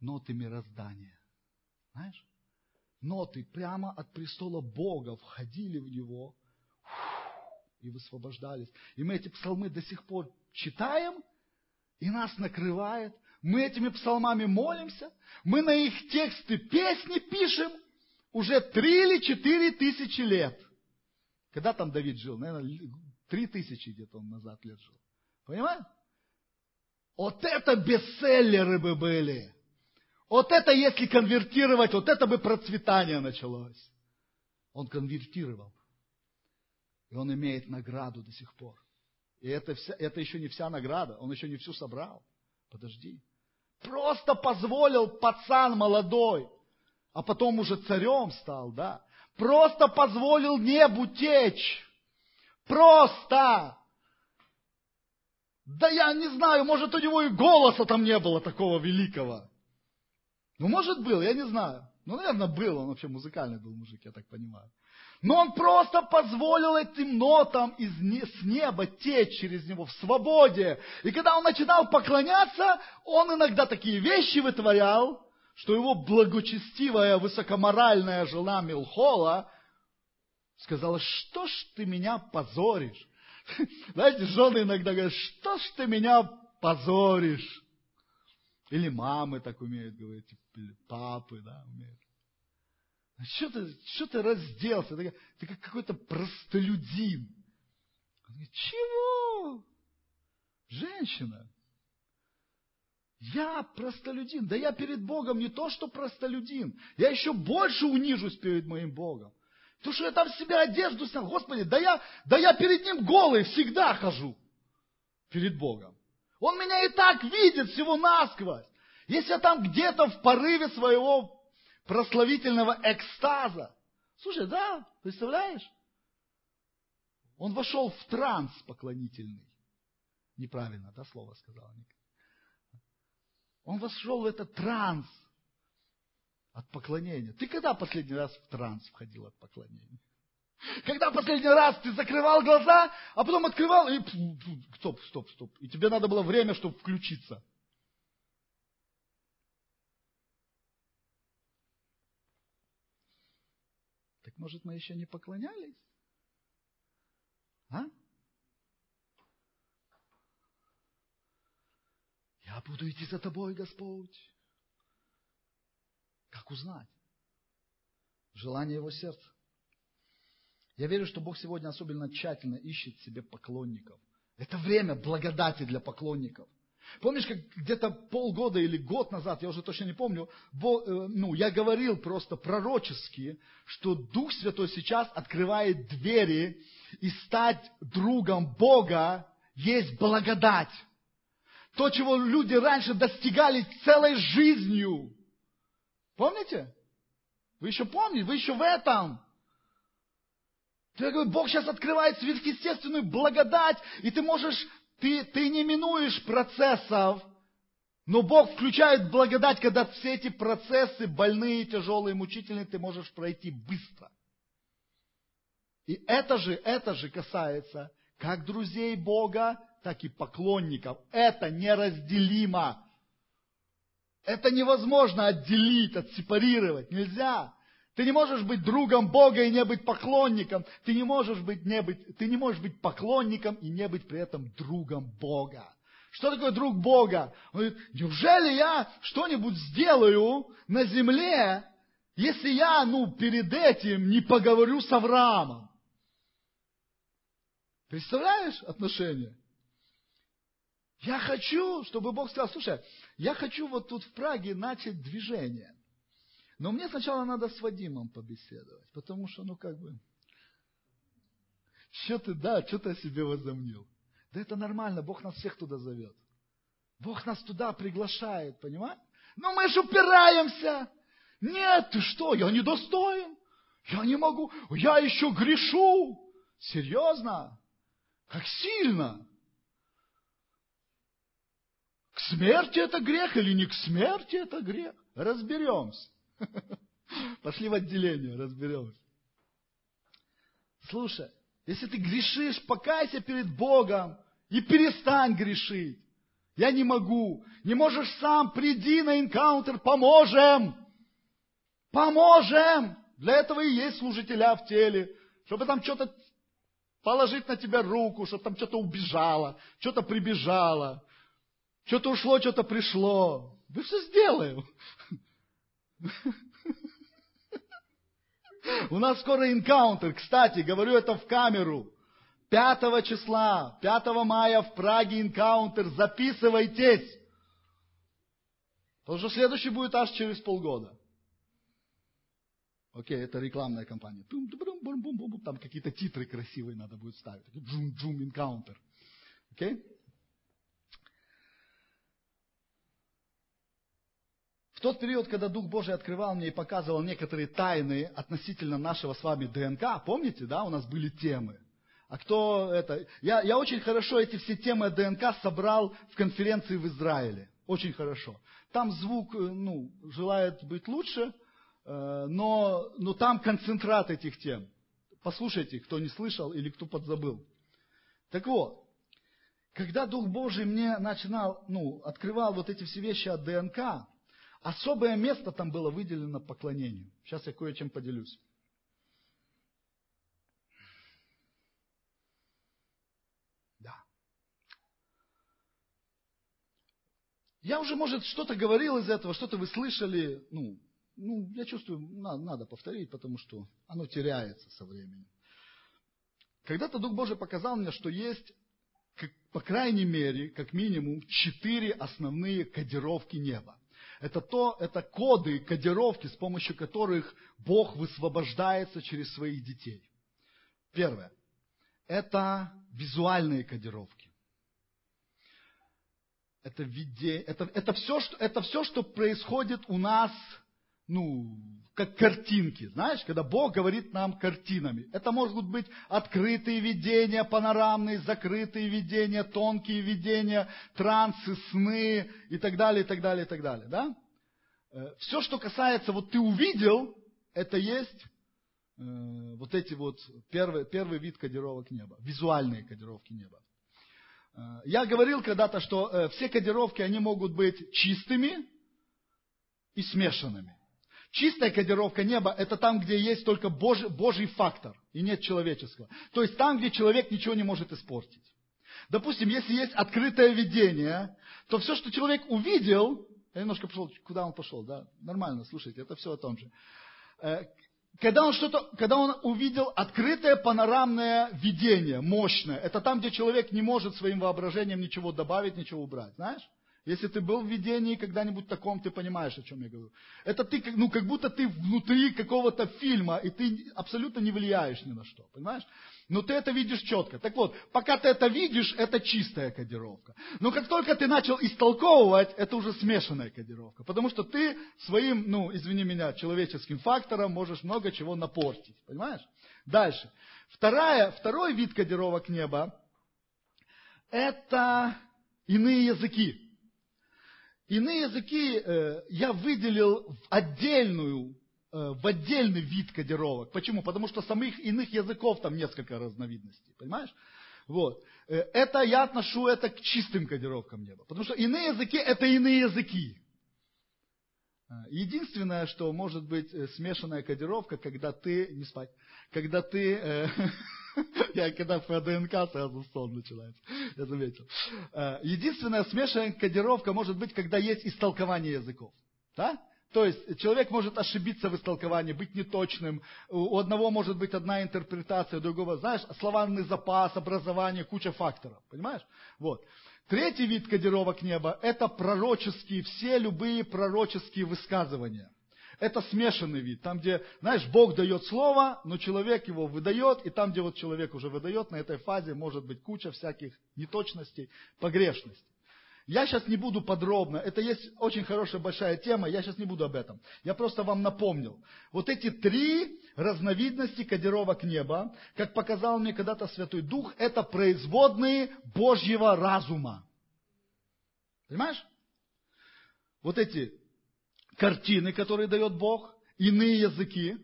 Ноты мироздания. Знаешь? Ноты прямо от престола Бога входили в него и высвобождались. И мы эти псалмы до сих пор читаем, и нас накрывает. Мы этими псалмами молимся, мы на их тексты песни пишем уже три или четыре тысячи лет. Когда там Давид жил? Наверное, три тысячи где-то он назад лет жил. Понимаешь? Вот это бестселлеры бы были. Вот это, если конвертировать, вот это бы процветание началось. Он конвертировал. И он имеет награду до сих пор. И это, вся, это еще не вся награда, он еще не всю собрал. Подожди. Просто позволил пацан молодой, а потом уже царем стал, да. Просто позволил небу течь. Просто. Да я не знаю, может у него и голоса там не было такого великого. Ну, может, был, я не знаю. Ну, наверное, был, он вообще музыкальный был мужик, я так понимаю. Но он просто позволил этим нотам из, с неба течь через него в свободе. И когда он начинал поклоняться, он иногда такие вещи вытворял, что его благочестивая, высокоморальная жена Милхола сказала, что ж ты меня позоришь? <laughs> Знаете, жены иногда говорят, что ж ты меня позоришь? Или мамы так умеют говорить, или папы, да, умеют. Что ты, что ты разделся? Ты, ты как какой-то простолюдин. Он говорит, чего? Женщина. Я простолюдин. Да я перед Богом не то, что простолюдин. Я еще больше унижусь перед моим Богом. То, что я там в себя одежду снял. Господи, да я, да я перед Ним голый всегда хожу. Перед Богом. Он меня и так видит всего насквозь. Если я там где-то в порыве своего прославительного экстаза. Слушай, да, представляешь? Он вошел в транс поклонительный. Неправильно, да, слово сказал Ник. Он вошел в этот транс от поклонения. Ты когда последний раз в транс входил от поклонения? Когда последний раз ты закрывал глаза, а потом открывал и стоп, стоп, стоп. И тебе надо было время, чтобы включиться. Может мы еще не поклонялись? А? Я буду идти за тобой, Господь. Как узнать? Желание его сердца. Я верю, что Бог сегодня особенно тщательно ищет себе поклонников. Это время благодати для поклонников. Помнишь, как где-то полгода или год назад, я уже точно не помню, Бог, э, ну, я говорил просто пророчески, что Дух Святой сейчас открывает двери, и стать другом Бога есть благодать. То, чего люди раньше достигали целой жизнью. Помните? Вы еще помните? Вы еще в этом. Ты говоришь, Бог сейчас открывает сверхъестественную благодать, и ты можешь ты, ты не минуешь процессов, но Бог включает благодать, когда все эти процессы, больные, тяжелые, мучительные, ты можешь пройти быстро. И это же, это же касается как друзей Бога, так и поклонников. Это неразделимо. Это невозможно отделить, отсепарировать. Нельзя. Ты не можешь быть другом Бога и не быть поклонником. Ты не можешь быть, не быть, ты не можешь быть поклонником и не быть при этом другом Бога. Что такое друг Бога? Он говорит, неужели я что-нибудь сделаю на земле, если я, ну, перед этим не поговорю с Авраамом? Представляешь отношения? Я хочу, чтобы Бог сказал, слушай, я хочу вот тут в Праге начать движение. Но мне сначала надо с Вадимом побеседовать, потому что, ну как бы, что ты, да, что ты о себе возомнил? Да это нормально, Бог нас всех туда зовет. Бог нас туда приглашает, понимаешь? Но мы же упираемся. Нет, ты что, я не достоин. Я не могу, я еще грешу. Серьезно? Как сильно? К смерти это грех или не к смерти это грех? Разберемся. <laughs> Пошли в отделение, разберемся. Слушай, если ты грешишь, покайся перед Богом и перестань грешить. Я не могу. Не можешь сам, приди на энкаунтер, поможем. Поможем. Для этого и есть служителя в теле, чтобы там что-то положить на тебя руку, чтобы там что-то убежало, что-то прибежало, что-то ушло, что-то пришло. Да все сделаем. <laughs> У нас скоро энкаунтер. Кстати, говорю это в камеру. 5 числа, 5 мая в Праге encounter. Записывайтесь. Потому что следующий будет аж через полгода. Окей, это рекламная кампания. Там какие-то титры красивые надо будет ставить. Джум-джум encounter. Окей? Тот период, когда Дух Божий открывал мне и показывал некоторые тайны относительно нашего с вами ДНК, помните, да, у нас были темы. А кто это? Я, я очень хорошо эти все темы ДНК собрал в конференции в Израиле. Очень хорошо. Там звук, э, ну, желает быть лучше, э, но, но там концентрат этих тем. Послушайте, кто не слышал или кто подзабыл. Так вот, когда Дух Божий мне начинал, ну, открывал вот эти все вещи от ДНК, Особое место там было выделено поклонению. Сейчас я кое-чем поделюсь. Да. Я уже, может, что-то говорил из этого, что-то вы слышали. Ну, ну я чувствую, надо, надо повторить, потому что оно теряется со временем. Когда-то Дух Божий показал мне, что есть, как, по крайней мере, как минимум, четыре основные кодировки неба. Это то, это коды, кодировки, с помощью которых Бог высвобождается через своих детей. Первое. Это визуальные кодировки. Это, виде, это, это, все, что, это все, что происходит у нас ну, как картинки, знаешь, когда Бог говорит нам картинами. Это могут быть открытые видения, панорамные, закрытые видения, тонкие видения, трансы, сны и так далее, и так далее, и так далее, да? Э, Все, что касается, вот ты увидел, это есть э, вот эти вот первый, первый вид кодировок неба, визуальные кодировки неба. Э, я говорил когда-то, что все кодировки, они могут быть чистыми и смешанными. Чистая кодировка неба – это там, где есть только Божий, Божий фактор и нет человеческого. То есть там, где человек ничего не может испортить. Допустим, если есть открытое видение, то все, что человек увидел, я немножко пошел, куда он пошел, да, нормально, слушайте, это все о том же. Э, когда он что-то, когда он увидел открытое панорамное видение, мощное, это там, где человек не может своим воображением ничего добавить, ничего убрать, знаешь? Если ты был в видении когда-нибудь таком, ты понимаешь, о чем я говорю. Это ты, ну, как будто ты внутри какого-то фильма, и ты абсолютно не влияешь ни на что, понимаешь? Но ты это видишь четко. Так вот, пока ты это видишь, это чистая кодировка. Но как только ты начал истолковывать, это уже смешанная кодировка. Потому что ты своим, ну, извини меня, человеческим фактором можешь много чего напортить, понимаешь? Дальше. Вторая, второй вид кодировок неба – это иные языки. Иные языки э, я выделил в отдельную, э, в отдельный вид кодировок. Почему? Потому что самых иных языков там несколько разновидностей, понимаешь? Вот. Э, это я отношу это к чистым кодировкам неба. Потому что иные языки это иные языки. Единственное, что может быть смешанная кодировка, когда ты, не спать, когда ты, э, <laughs> <laughs> я когда по ДНК сразу сон начинается, я заметил. А, единственная смешанная кодировка может быть, когда есть истолкование языков. Да? То есть человек может ошибиться в истолковании, быть неточным. У одного может быть одна интерпретация, у другого, знаешь, словарный запас, образование, куча факторов. Понимаешь? Вот. Третий вид кодировок неба – это пророческие, все любые пророческие высказывания. Это смешанный вид, там, где, знаешь, Бог дает слово, но человек его выдает, и там, где вот человек уже выдает, на этой фазе может быть куча всяких неточностей, погрешностей. Я сейчас не буду подробно, это есть очень хорошая большая тема, я сейчас не буду об этом. Я просто вам напомнил. Вот эти три разновидности кодировок неба, как показал мне когда-то Святой Дух, это производные Божьего разума. Понимаешь? Вот эти картины, которые дает Бог, иные языки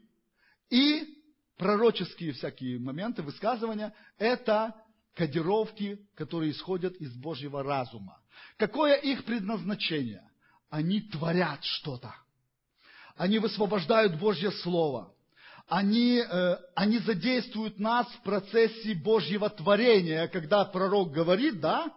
и пророческие всякие моменты, высказывания, это кодировки, которые исходят из Божьего разума. Какое их предназначение? Они творят что-то. Они высвобождают Божье Слово. Они, э, они задействуют нас в процессе Божьего творения, когда пророк говорит, да,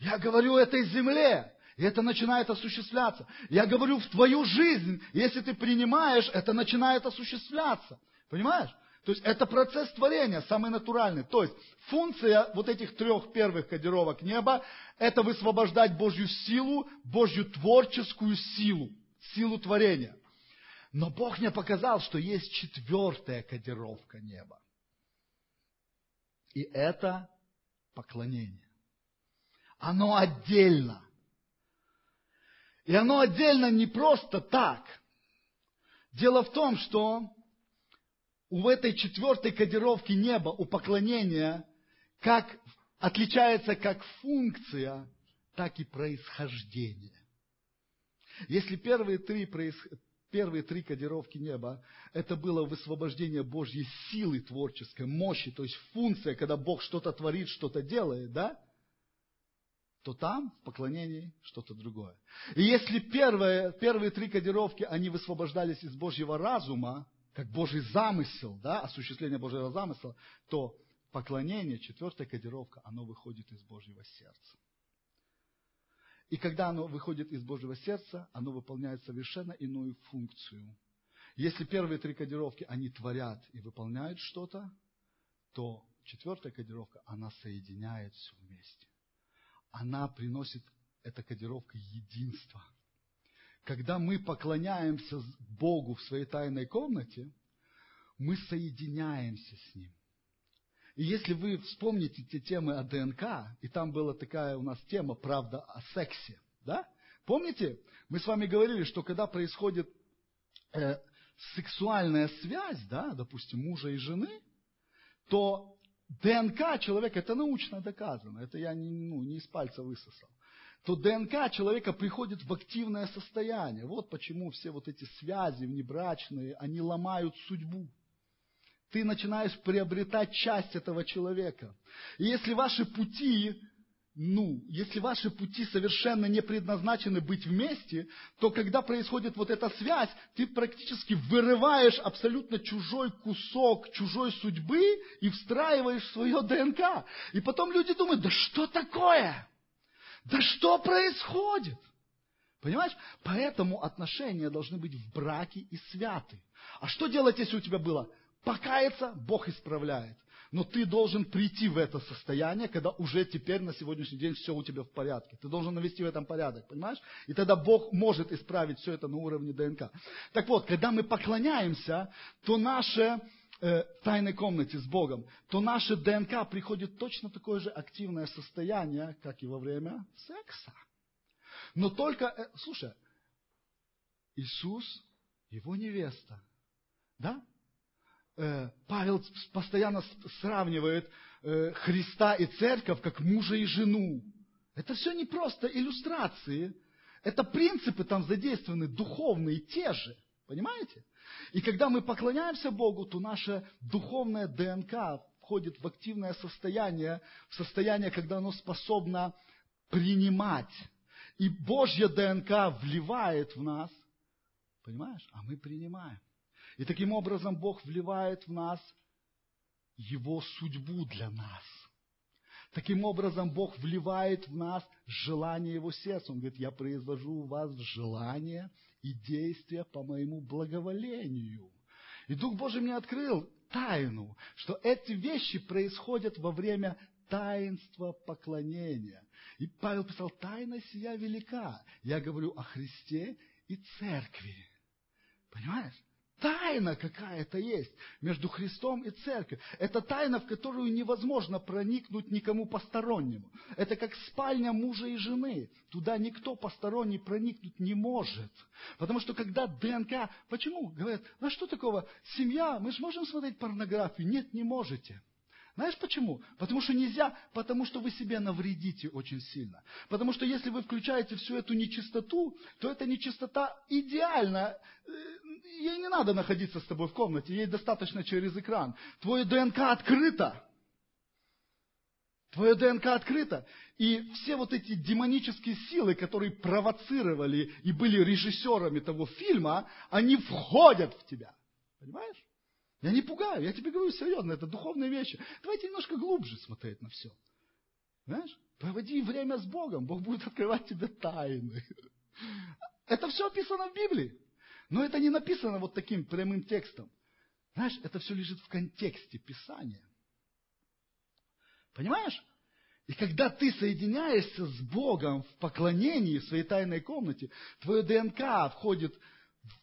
я говорю этой земле, и это начинает осуществляться. Я говорю в твою жизнь, если ты принимаешь, это начинает осуществляться. Понимаешь? То есть это процесс творения, самый натуральный. То есть функция вот этих трех первых кодировок неба – это высвобождать Божью силу, Божью творческую силу, силу творения. Но Бог мне показал, что есть четвертая кодировка неба. И это поклонение. Оно отдельно. И оно отдельно не просто так. Дело в том, что у этой четвертой кодировки неба, у поклонения, как, отличается как функция, так и происхождение. Если первые три, первые три кодировки неба, это было высвобождение Божьей силы творческой, мощи, то есть функция, когда Бог что-то творит, что-то делает, да? То там в поклонении что-то другое. И если первые, первые три кодировки, они высвобождались из Божьего разума, как Божий замысел, да, осуществление Божьего замысла, то поклонение, четвертая кодировка, оно выходит из Божьего сердца. И когда оно выходит из Божьего сердца, оно выполняет совершенно иную функцию. Если первые три кодировки, они творят и выполняют что-то, то четвертая кодировка, она соединяет все вместе она приносит, эта кодировка, единство. Когда мы поклоняемся Богу в своей тайной комнате, мы соединяемся с Ним. И если вы вспомните те темы о ДНК, и там была такая у нас тема «Правда о сексе», да? Помните, мы с вами говорили, что когда происходит э, сексуальная связь, да, допустим, мужа и жены, то ДНК человека, это научно доказано, это я не, ну, не из пальца высосал, то ДНК человека приходит в активное состояние. Вот почему все вот эти связи внебрачные, они ломают судьбу. Ты начинаешь приобретать часть этого человека. И если ваши пути ну, если ваши пути совершенно не предназначены быть вместе, то когда происходит вот эта связь, ты практически вырываешь абсолютно чужой кусок чужой судьбы и встраиваешь свое ДНК. И потом люди думают, да что такое? Да что происходит? Понимаешь? Поэтому отношения должны быть в браке и святы. А что делать, если у тебя было? Покаяться, Бог исправляет. Но ты должен прийти в это состояние, когда уже теперь на сегодняшний день все у тебя в порядке. Ты должен навести в этом порядок, понимаешь? И тогда Бог может исправить все это на уровне ДНК. Так вот, когда мы поклоняемся, то наше э, тайной комнате с Богом, то наше ДНК приходит точно такое же активное состояние, как и во время секса. Но только, э, слушай, Иисус, его невеста, да? Э, Павел постоянно сравнивает э, Христа и церковь как мужа и жену. Это все не просто иллюстрации. Это принципы там задействованы, духовные, те же. Понимаете? И когда мы поклоняемся Богу, то наша духовная ДНК входит в активное состояние, в состояние, когда оно способно принимать. И Божья ДНК вливает в нас, понимаешь? А мы принимаем. И таким образом Бог вливает в нас Его судьбу для нас. Таким образом Бог вливает в нас желание Его сердца. Он говорит, я произвожу у вас желание и действия по моему благоволению. И Дух Божий мне открыл тайну, что эти вещи происходят во время таинства поклонения. И Павел писал, тайна сия велика. Я говорю о Христе и церкви. Понимаешь? Тайна какая-то есть между Христом и церковью. Это тайна, в которую невозможно проникнуть никому постороннему. Это как спальня мужа и жены. Туда никто посторонний проникнуть не может. Потому что когда ДНК... Почему? Говорят, ну что такого? Семья, мы же можем смотреть порнографию? Нет, не можете. Знаешь почему? Потому что нельзя, потому что вы себе навредите очень сильно. Потому что если вы включаете всю эту нечистоту, то эта нечистота идеально. Э, ей не надо находиться с тобой в комнате, ей достаточно через экран. Твое ДНК открыто. Твое ДНК открыто. И все вот эти демонические силы, которые провоцировали и были режиссерами того фильма, они входят в тебя. Понимаешь? Я не пугаю, я тебе говорю серьезно, это духовные вещи. Давайте немножко глубже смотреть на все. Знаешь? Проводи время с Богом, Бог будет открывать тебе тайны. Это все описано в Библии. Но это не написано вот таким прямым текстом. Знаешь, это все лежит в контексте Писания. Понимаешь? И когда ты соединяешься с Богом в поклонении в своей тайной комнате, твое ДНК входит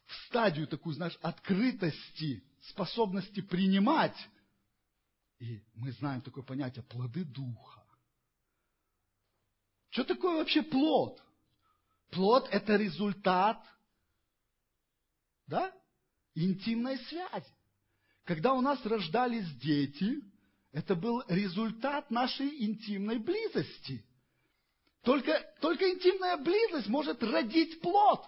в стадию такую, знаешь, открытости способности принимать. И мы знаем такое понятие плоды духа. Что такое вообще плод? Плод – это результат да, интимной связи. Когда у нас рождались дети, это был результат нашей интимной близости. Только, только интимная близость может родить плод.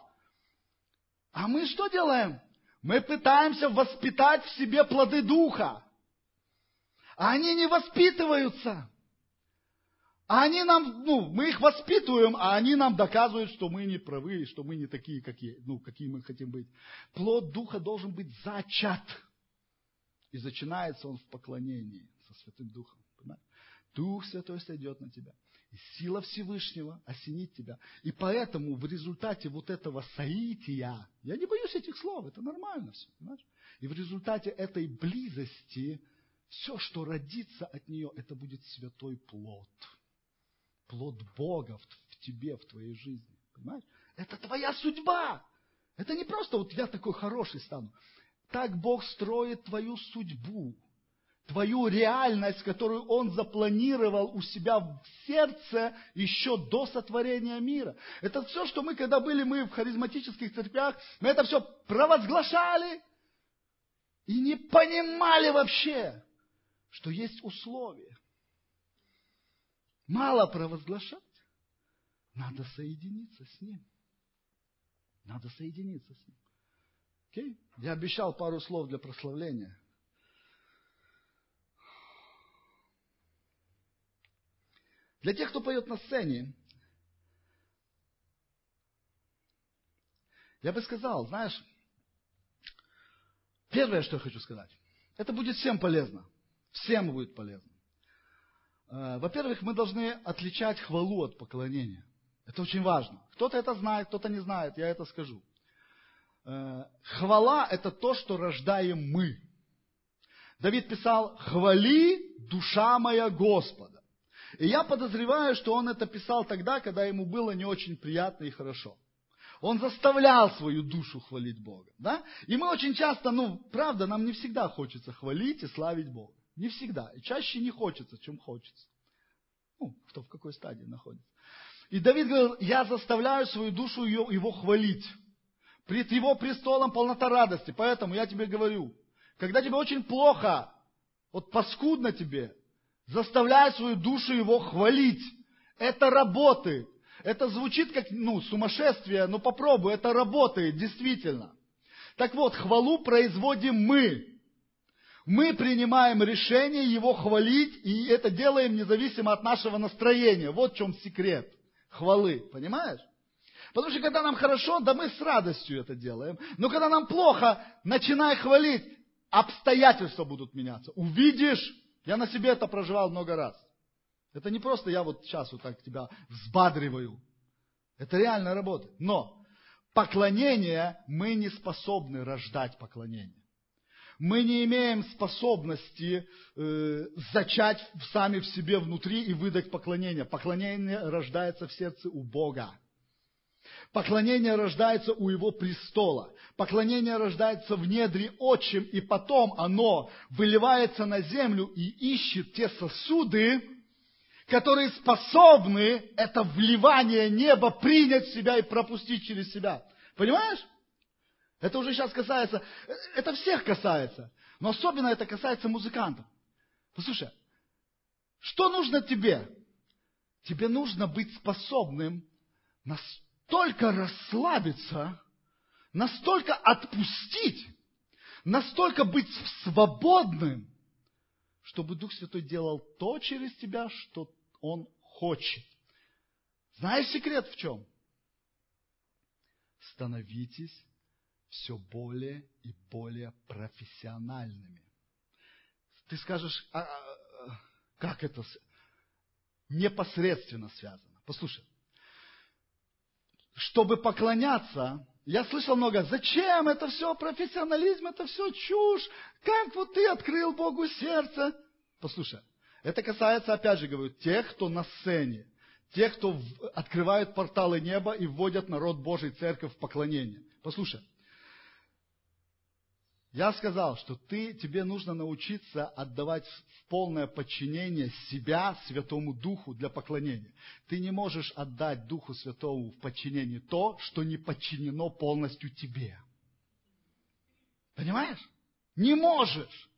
А мы что делаем? Мы пытаемся воспитать в себе плоды духа. А они не воспитываются. А они нам, ну, мы их воспитываем, а они нам доказывают, что мы не правы, что мы не такие, какие, ну, какие мы хотим быть. Плод Духа должен быть зачат. И начинается он в поклонении со Святым Духом. Понимаете? Дух Святой сойдет на тебя. И сила Всевышнего осенит тебя. И поэтому в результате вот этого соития, я не боюсь этих слов, это нормально все, понимаешь? И в результате этой близости, все, что родится от нее, это будет святой плод. Плод Бога в, в тебе, в твоей жизни. Понимаешь? Это твоя судьба. Это не просто вот я такой хороший стану. Так Бог строит твою судьбу твою реальность, которую Он запланировал у себя в сердце еще до сотворения мира. Это все, что мы, когда были мы в харизматических церквях, мы это все провозглашали и не понимали вообще, что есть условия. Мало провозглашать, надо соединиться с Ним. Надо соединиться с Ним. Окей? Я обещал пару слов для прославления. Для тех, кто поет на сцене, я бы сказал, знаешь, первое, что я хочу сказать, это будет всем полезно. Всем будет полезно. Э, во-первых, мы должны отличать хвалу от поклонения. Это очень важно. Кто-то это знает, кто-то не знает, я это скажу. Э, хвала – это то, что рождаем мы. Давид писал, хвали душа моя Господа. И я подозреваю, что он это писал тогда, когда ему было не очень приятно и хорошо. Он заставлял свою душу хвалить Бога. Да? И мы очень часто, ну, правда, нам не всегда хочется хвалить и славить Бога. Не всегда. И чаще не хочется, чем хочется. Ну, кто в какой стадии находится. И Давид говорил, я заставляю свою душу его, его хвалить. Пред его престолом полнота радости. Поэтому я тебе говорю, когда тебе очень плохо, вот паскудно тебе, Заставляй свою душу его хвалить. Это работает. Это звучит как ну, сумасшествие, но попробуй, это работает действительно. Так вот, хвалу производим мы. Мы принимаем решение его хвалить, и это делаем независимо от нашего настроения. Вот в чем секрет хвалы, понимаешь? Потому что когда нам хорошо, да мы с радостью это делаем. Но когда нам плохо, начинай хвалить, обстоятельства будут меняться. Увидишь, я на себе это проживал много раз. Это не просто я вот сейчас вот так тебя взбадриваю. Это реально работает. Но поклонение, мы не способны рождать поклонение. Мы не имеем способности э, зачать сами в себе внутри и выдать поклонение. Поклонение рождается в сердце у Бога. Поклонение рождается у Его престола. Поклонение рождается в недре отчим, и потом оно выливается на землю и ищет те сосуды, которые способны это вливание неба принять в себя и пропустить через себя. Понимаешь? Это уже сейчас касается, это всех касается, но особенно это касается музыкантов. Послушай, что нужно тебе? Тебе нужно быть способным настолько расслабиться, настолько отпустить, настолько быть свободным, чтобы Дух Святой делал то через тебя, что Он хочет. Знаешь секрет в чем? Становитесь все более и более профессиональными. Ты скажешь, а, а, как это непосредственно связано? Послушай, чтобы поклоняться, я слышал много, зачем это все, профессионализм, это все чушь, как вот ты открыл Богу сердце? Послушай, это касается, опять же говорю, тех, кто на сцене, тех, кто открывают порталы неба и вводят народ Божий церковь в поклонение. Послушай, я сказал, что ты, тебе нужно научиться отдавать в полное подчинение себя Святому Духу для поклонения. Ты не можешь отдать Духу Святому в подчинение то, что не подчинено полностью тебе. Понимаешь? Не можешь.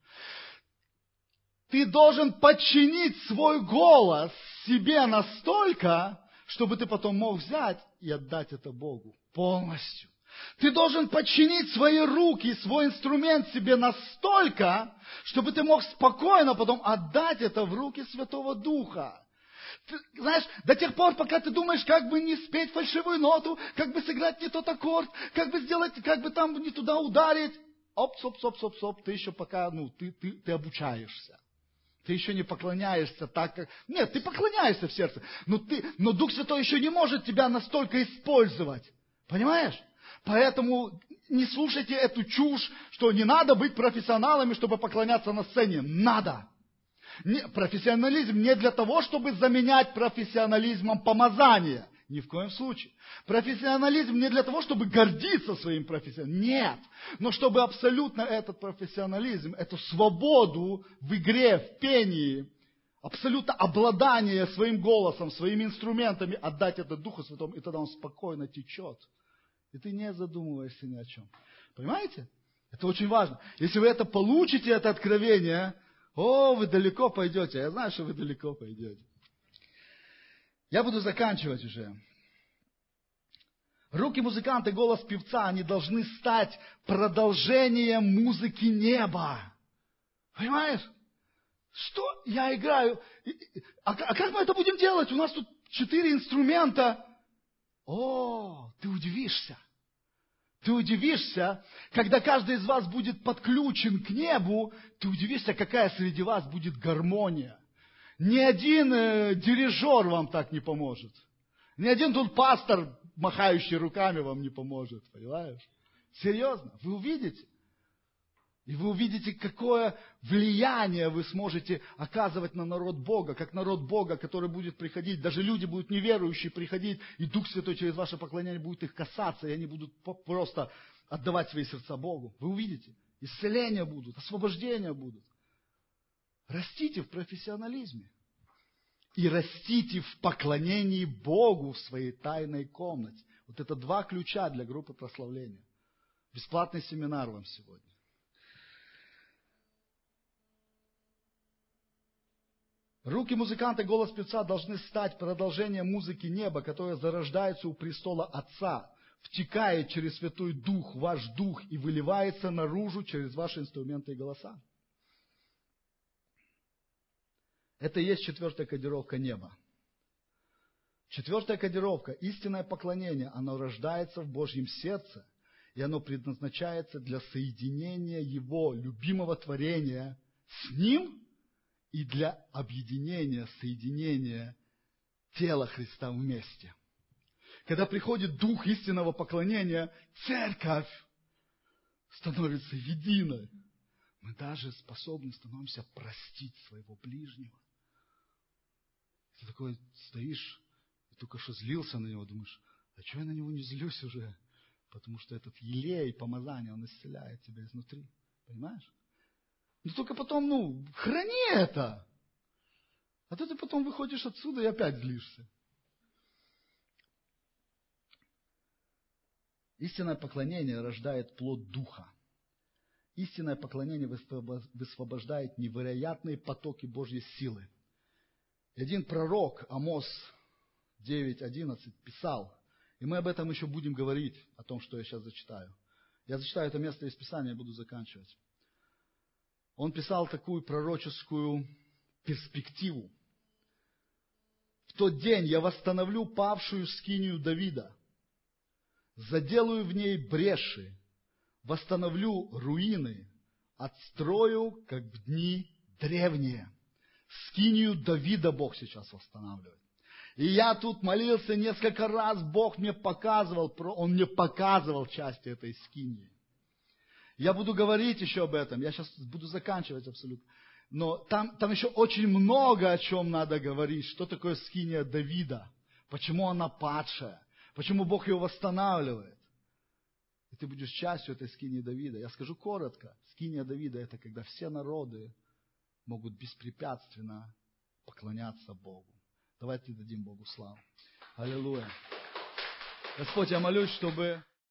Ты должен подчинить свой голос себе настолько, чтобы ты потом мог взять и отдать это Богу полностью. Ты должен подчинить свои руки, свой инструмент себе настолько, чтобы ты мог спокойно потом отдать это в руки Святого Духа. Ты, знаешь, до тех пор, пока ты думаешь, как бы не спеть фальшивую ноту, как бы сыграть не тот аккорд, как бы сделать, как бы там не туда ударить. Оп, соп, соп, соп, соп, ты еще пока, ну, ты, ты, ты обучаешься. Ты еще не поклоняешься так, как... Нет, ты поклоняешься в сердце, но, ты, но Дух Святой еще не может тебя настолько использовать. Понимаешь? Поэтому не слушайте эту чушь, что не надо быть профессионалами, чтобы поклоняться на сцене. Надо. Не, профессионализм не для того, чтобы заменять профессионализмом помазание. Ни в коем случае. Профессионализм не для того, чтобы гордиться своим профессионализмом. Нет. Но чтобы абсолютно этот профессионализм, эту свободу в игре, в пении, абсолютно обладание своим голосом, своими инструментами отдать это Духу Святому, и тогда он спокойно течет и ты не задумываешься ни о чем. Понимаете? Это очень важно. Если вы это получите, это откровение, о, вы далеко пойдете. Я знаю, что вы далеко пойдете. Я буду заканчивать уже. Руки музыканта и голос певца, они должны стать продолжением музыки неба. Понимаешь? Что я играю? А, а как мы это будем делать? У нас тут четыре инструмента. О, ты удивишься. Ты удивишься, когда каждый из вас будет подключен к небу, ты удивишься, какая среди вас будет гармония. Ни один э, дирижер вам так не поможет. Ни один тут пастор, махающий руками, вам не поможет. Понимаешь? Серьезно, вы увидите. И вы увидите, какое влияние вы сможете оказывать на народ Бога, как народ Бога, который будет приходить. Даже люди будут неверующие приходить, и Дух Святой через ваше поклонение будет их касаться, и они будут просто отдавать свои сердца Богу. Вы увидите. Исцеления будут, освобождения будут. Растите в профессионализме. И растите в поклонении Богу в своей тайной комнате. Вот это два ключа для группы прославления. Бесплатный семинар вам сегодня. Руки музыканта и голос певца должны стать продолжением музыки неба, которая зарождается у престола Отца, втекает через Святой Дух, ваш Дух, и выливается наружу через ваши инструменты и голоса. Это и есть четвертая кодировка неба. Четвертая кодировка, истинное поклонение, оно рождается в Божьем сердце, и оно предназначается для соединения Его любимого творения с Ним и для объединения, соединения тела Христа вместе. когда приходит дух истинного поклонения, церковь становится единой. Мы даже способны становимся простить своего ближнего. Ты такой стоишь и только что злился на него, думаешь, а что я на него не злюсь уже? Потому что этот елей, помазание, он исцеляет тебя изнутри. Понимаешь? Но только потом, ну, храни это. А то ты потом выходишь отсюда и опять злишься. Истинное поклонение рождает плод духа. Истинное поклонение высвобождает невероятные потоки Божьей силы. И один пророк, Амос 9.11, писал, и мы об этом еще будем говорить, о том, что я сейчас зачитаю. Я зачитаю это место из Писания и буду заканчивать. Он писал такую пророческую перспективу. В тот день я восстановлю павшую скинию Давида, заделаю в ней бреши, восстановлю руины, отстрою, как в дни древние. Скинию Давида Бог сейчас восстанавливает. И я тут молился несколько раз, Бог мне показывал, Он мне показывал части этой скинии. Я буду говорить еще об этом, я сейчас буду заканчивать абсолютно. Но там, там еще очень много о чем надо говорить. Что такое скиния Давида? Почему она падшая? Почему Бог ее восстанавливает? И ты будешь частью этой скинии Давида. Я скажу коротко. Скиния Давида – это когда все народы могут беспрепятственно поклоняться Богу. Давайте дадим Богу славу. Аллилуйя. Господь, я молюсь, чтобы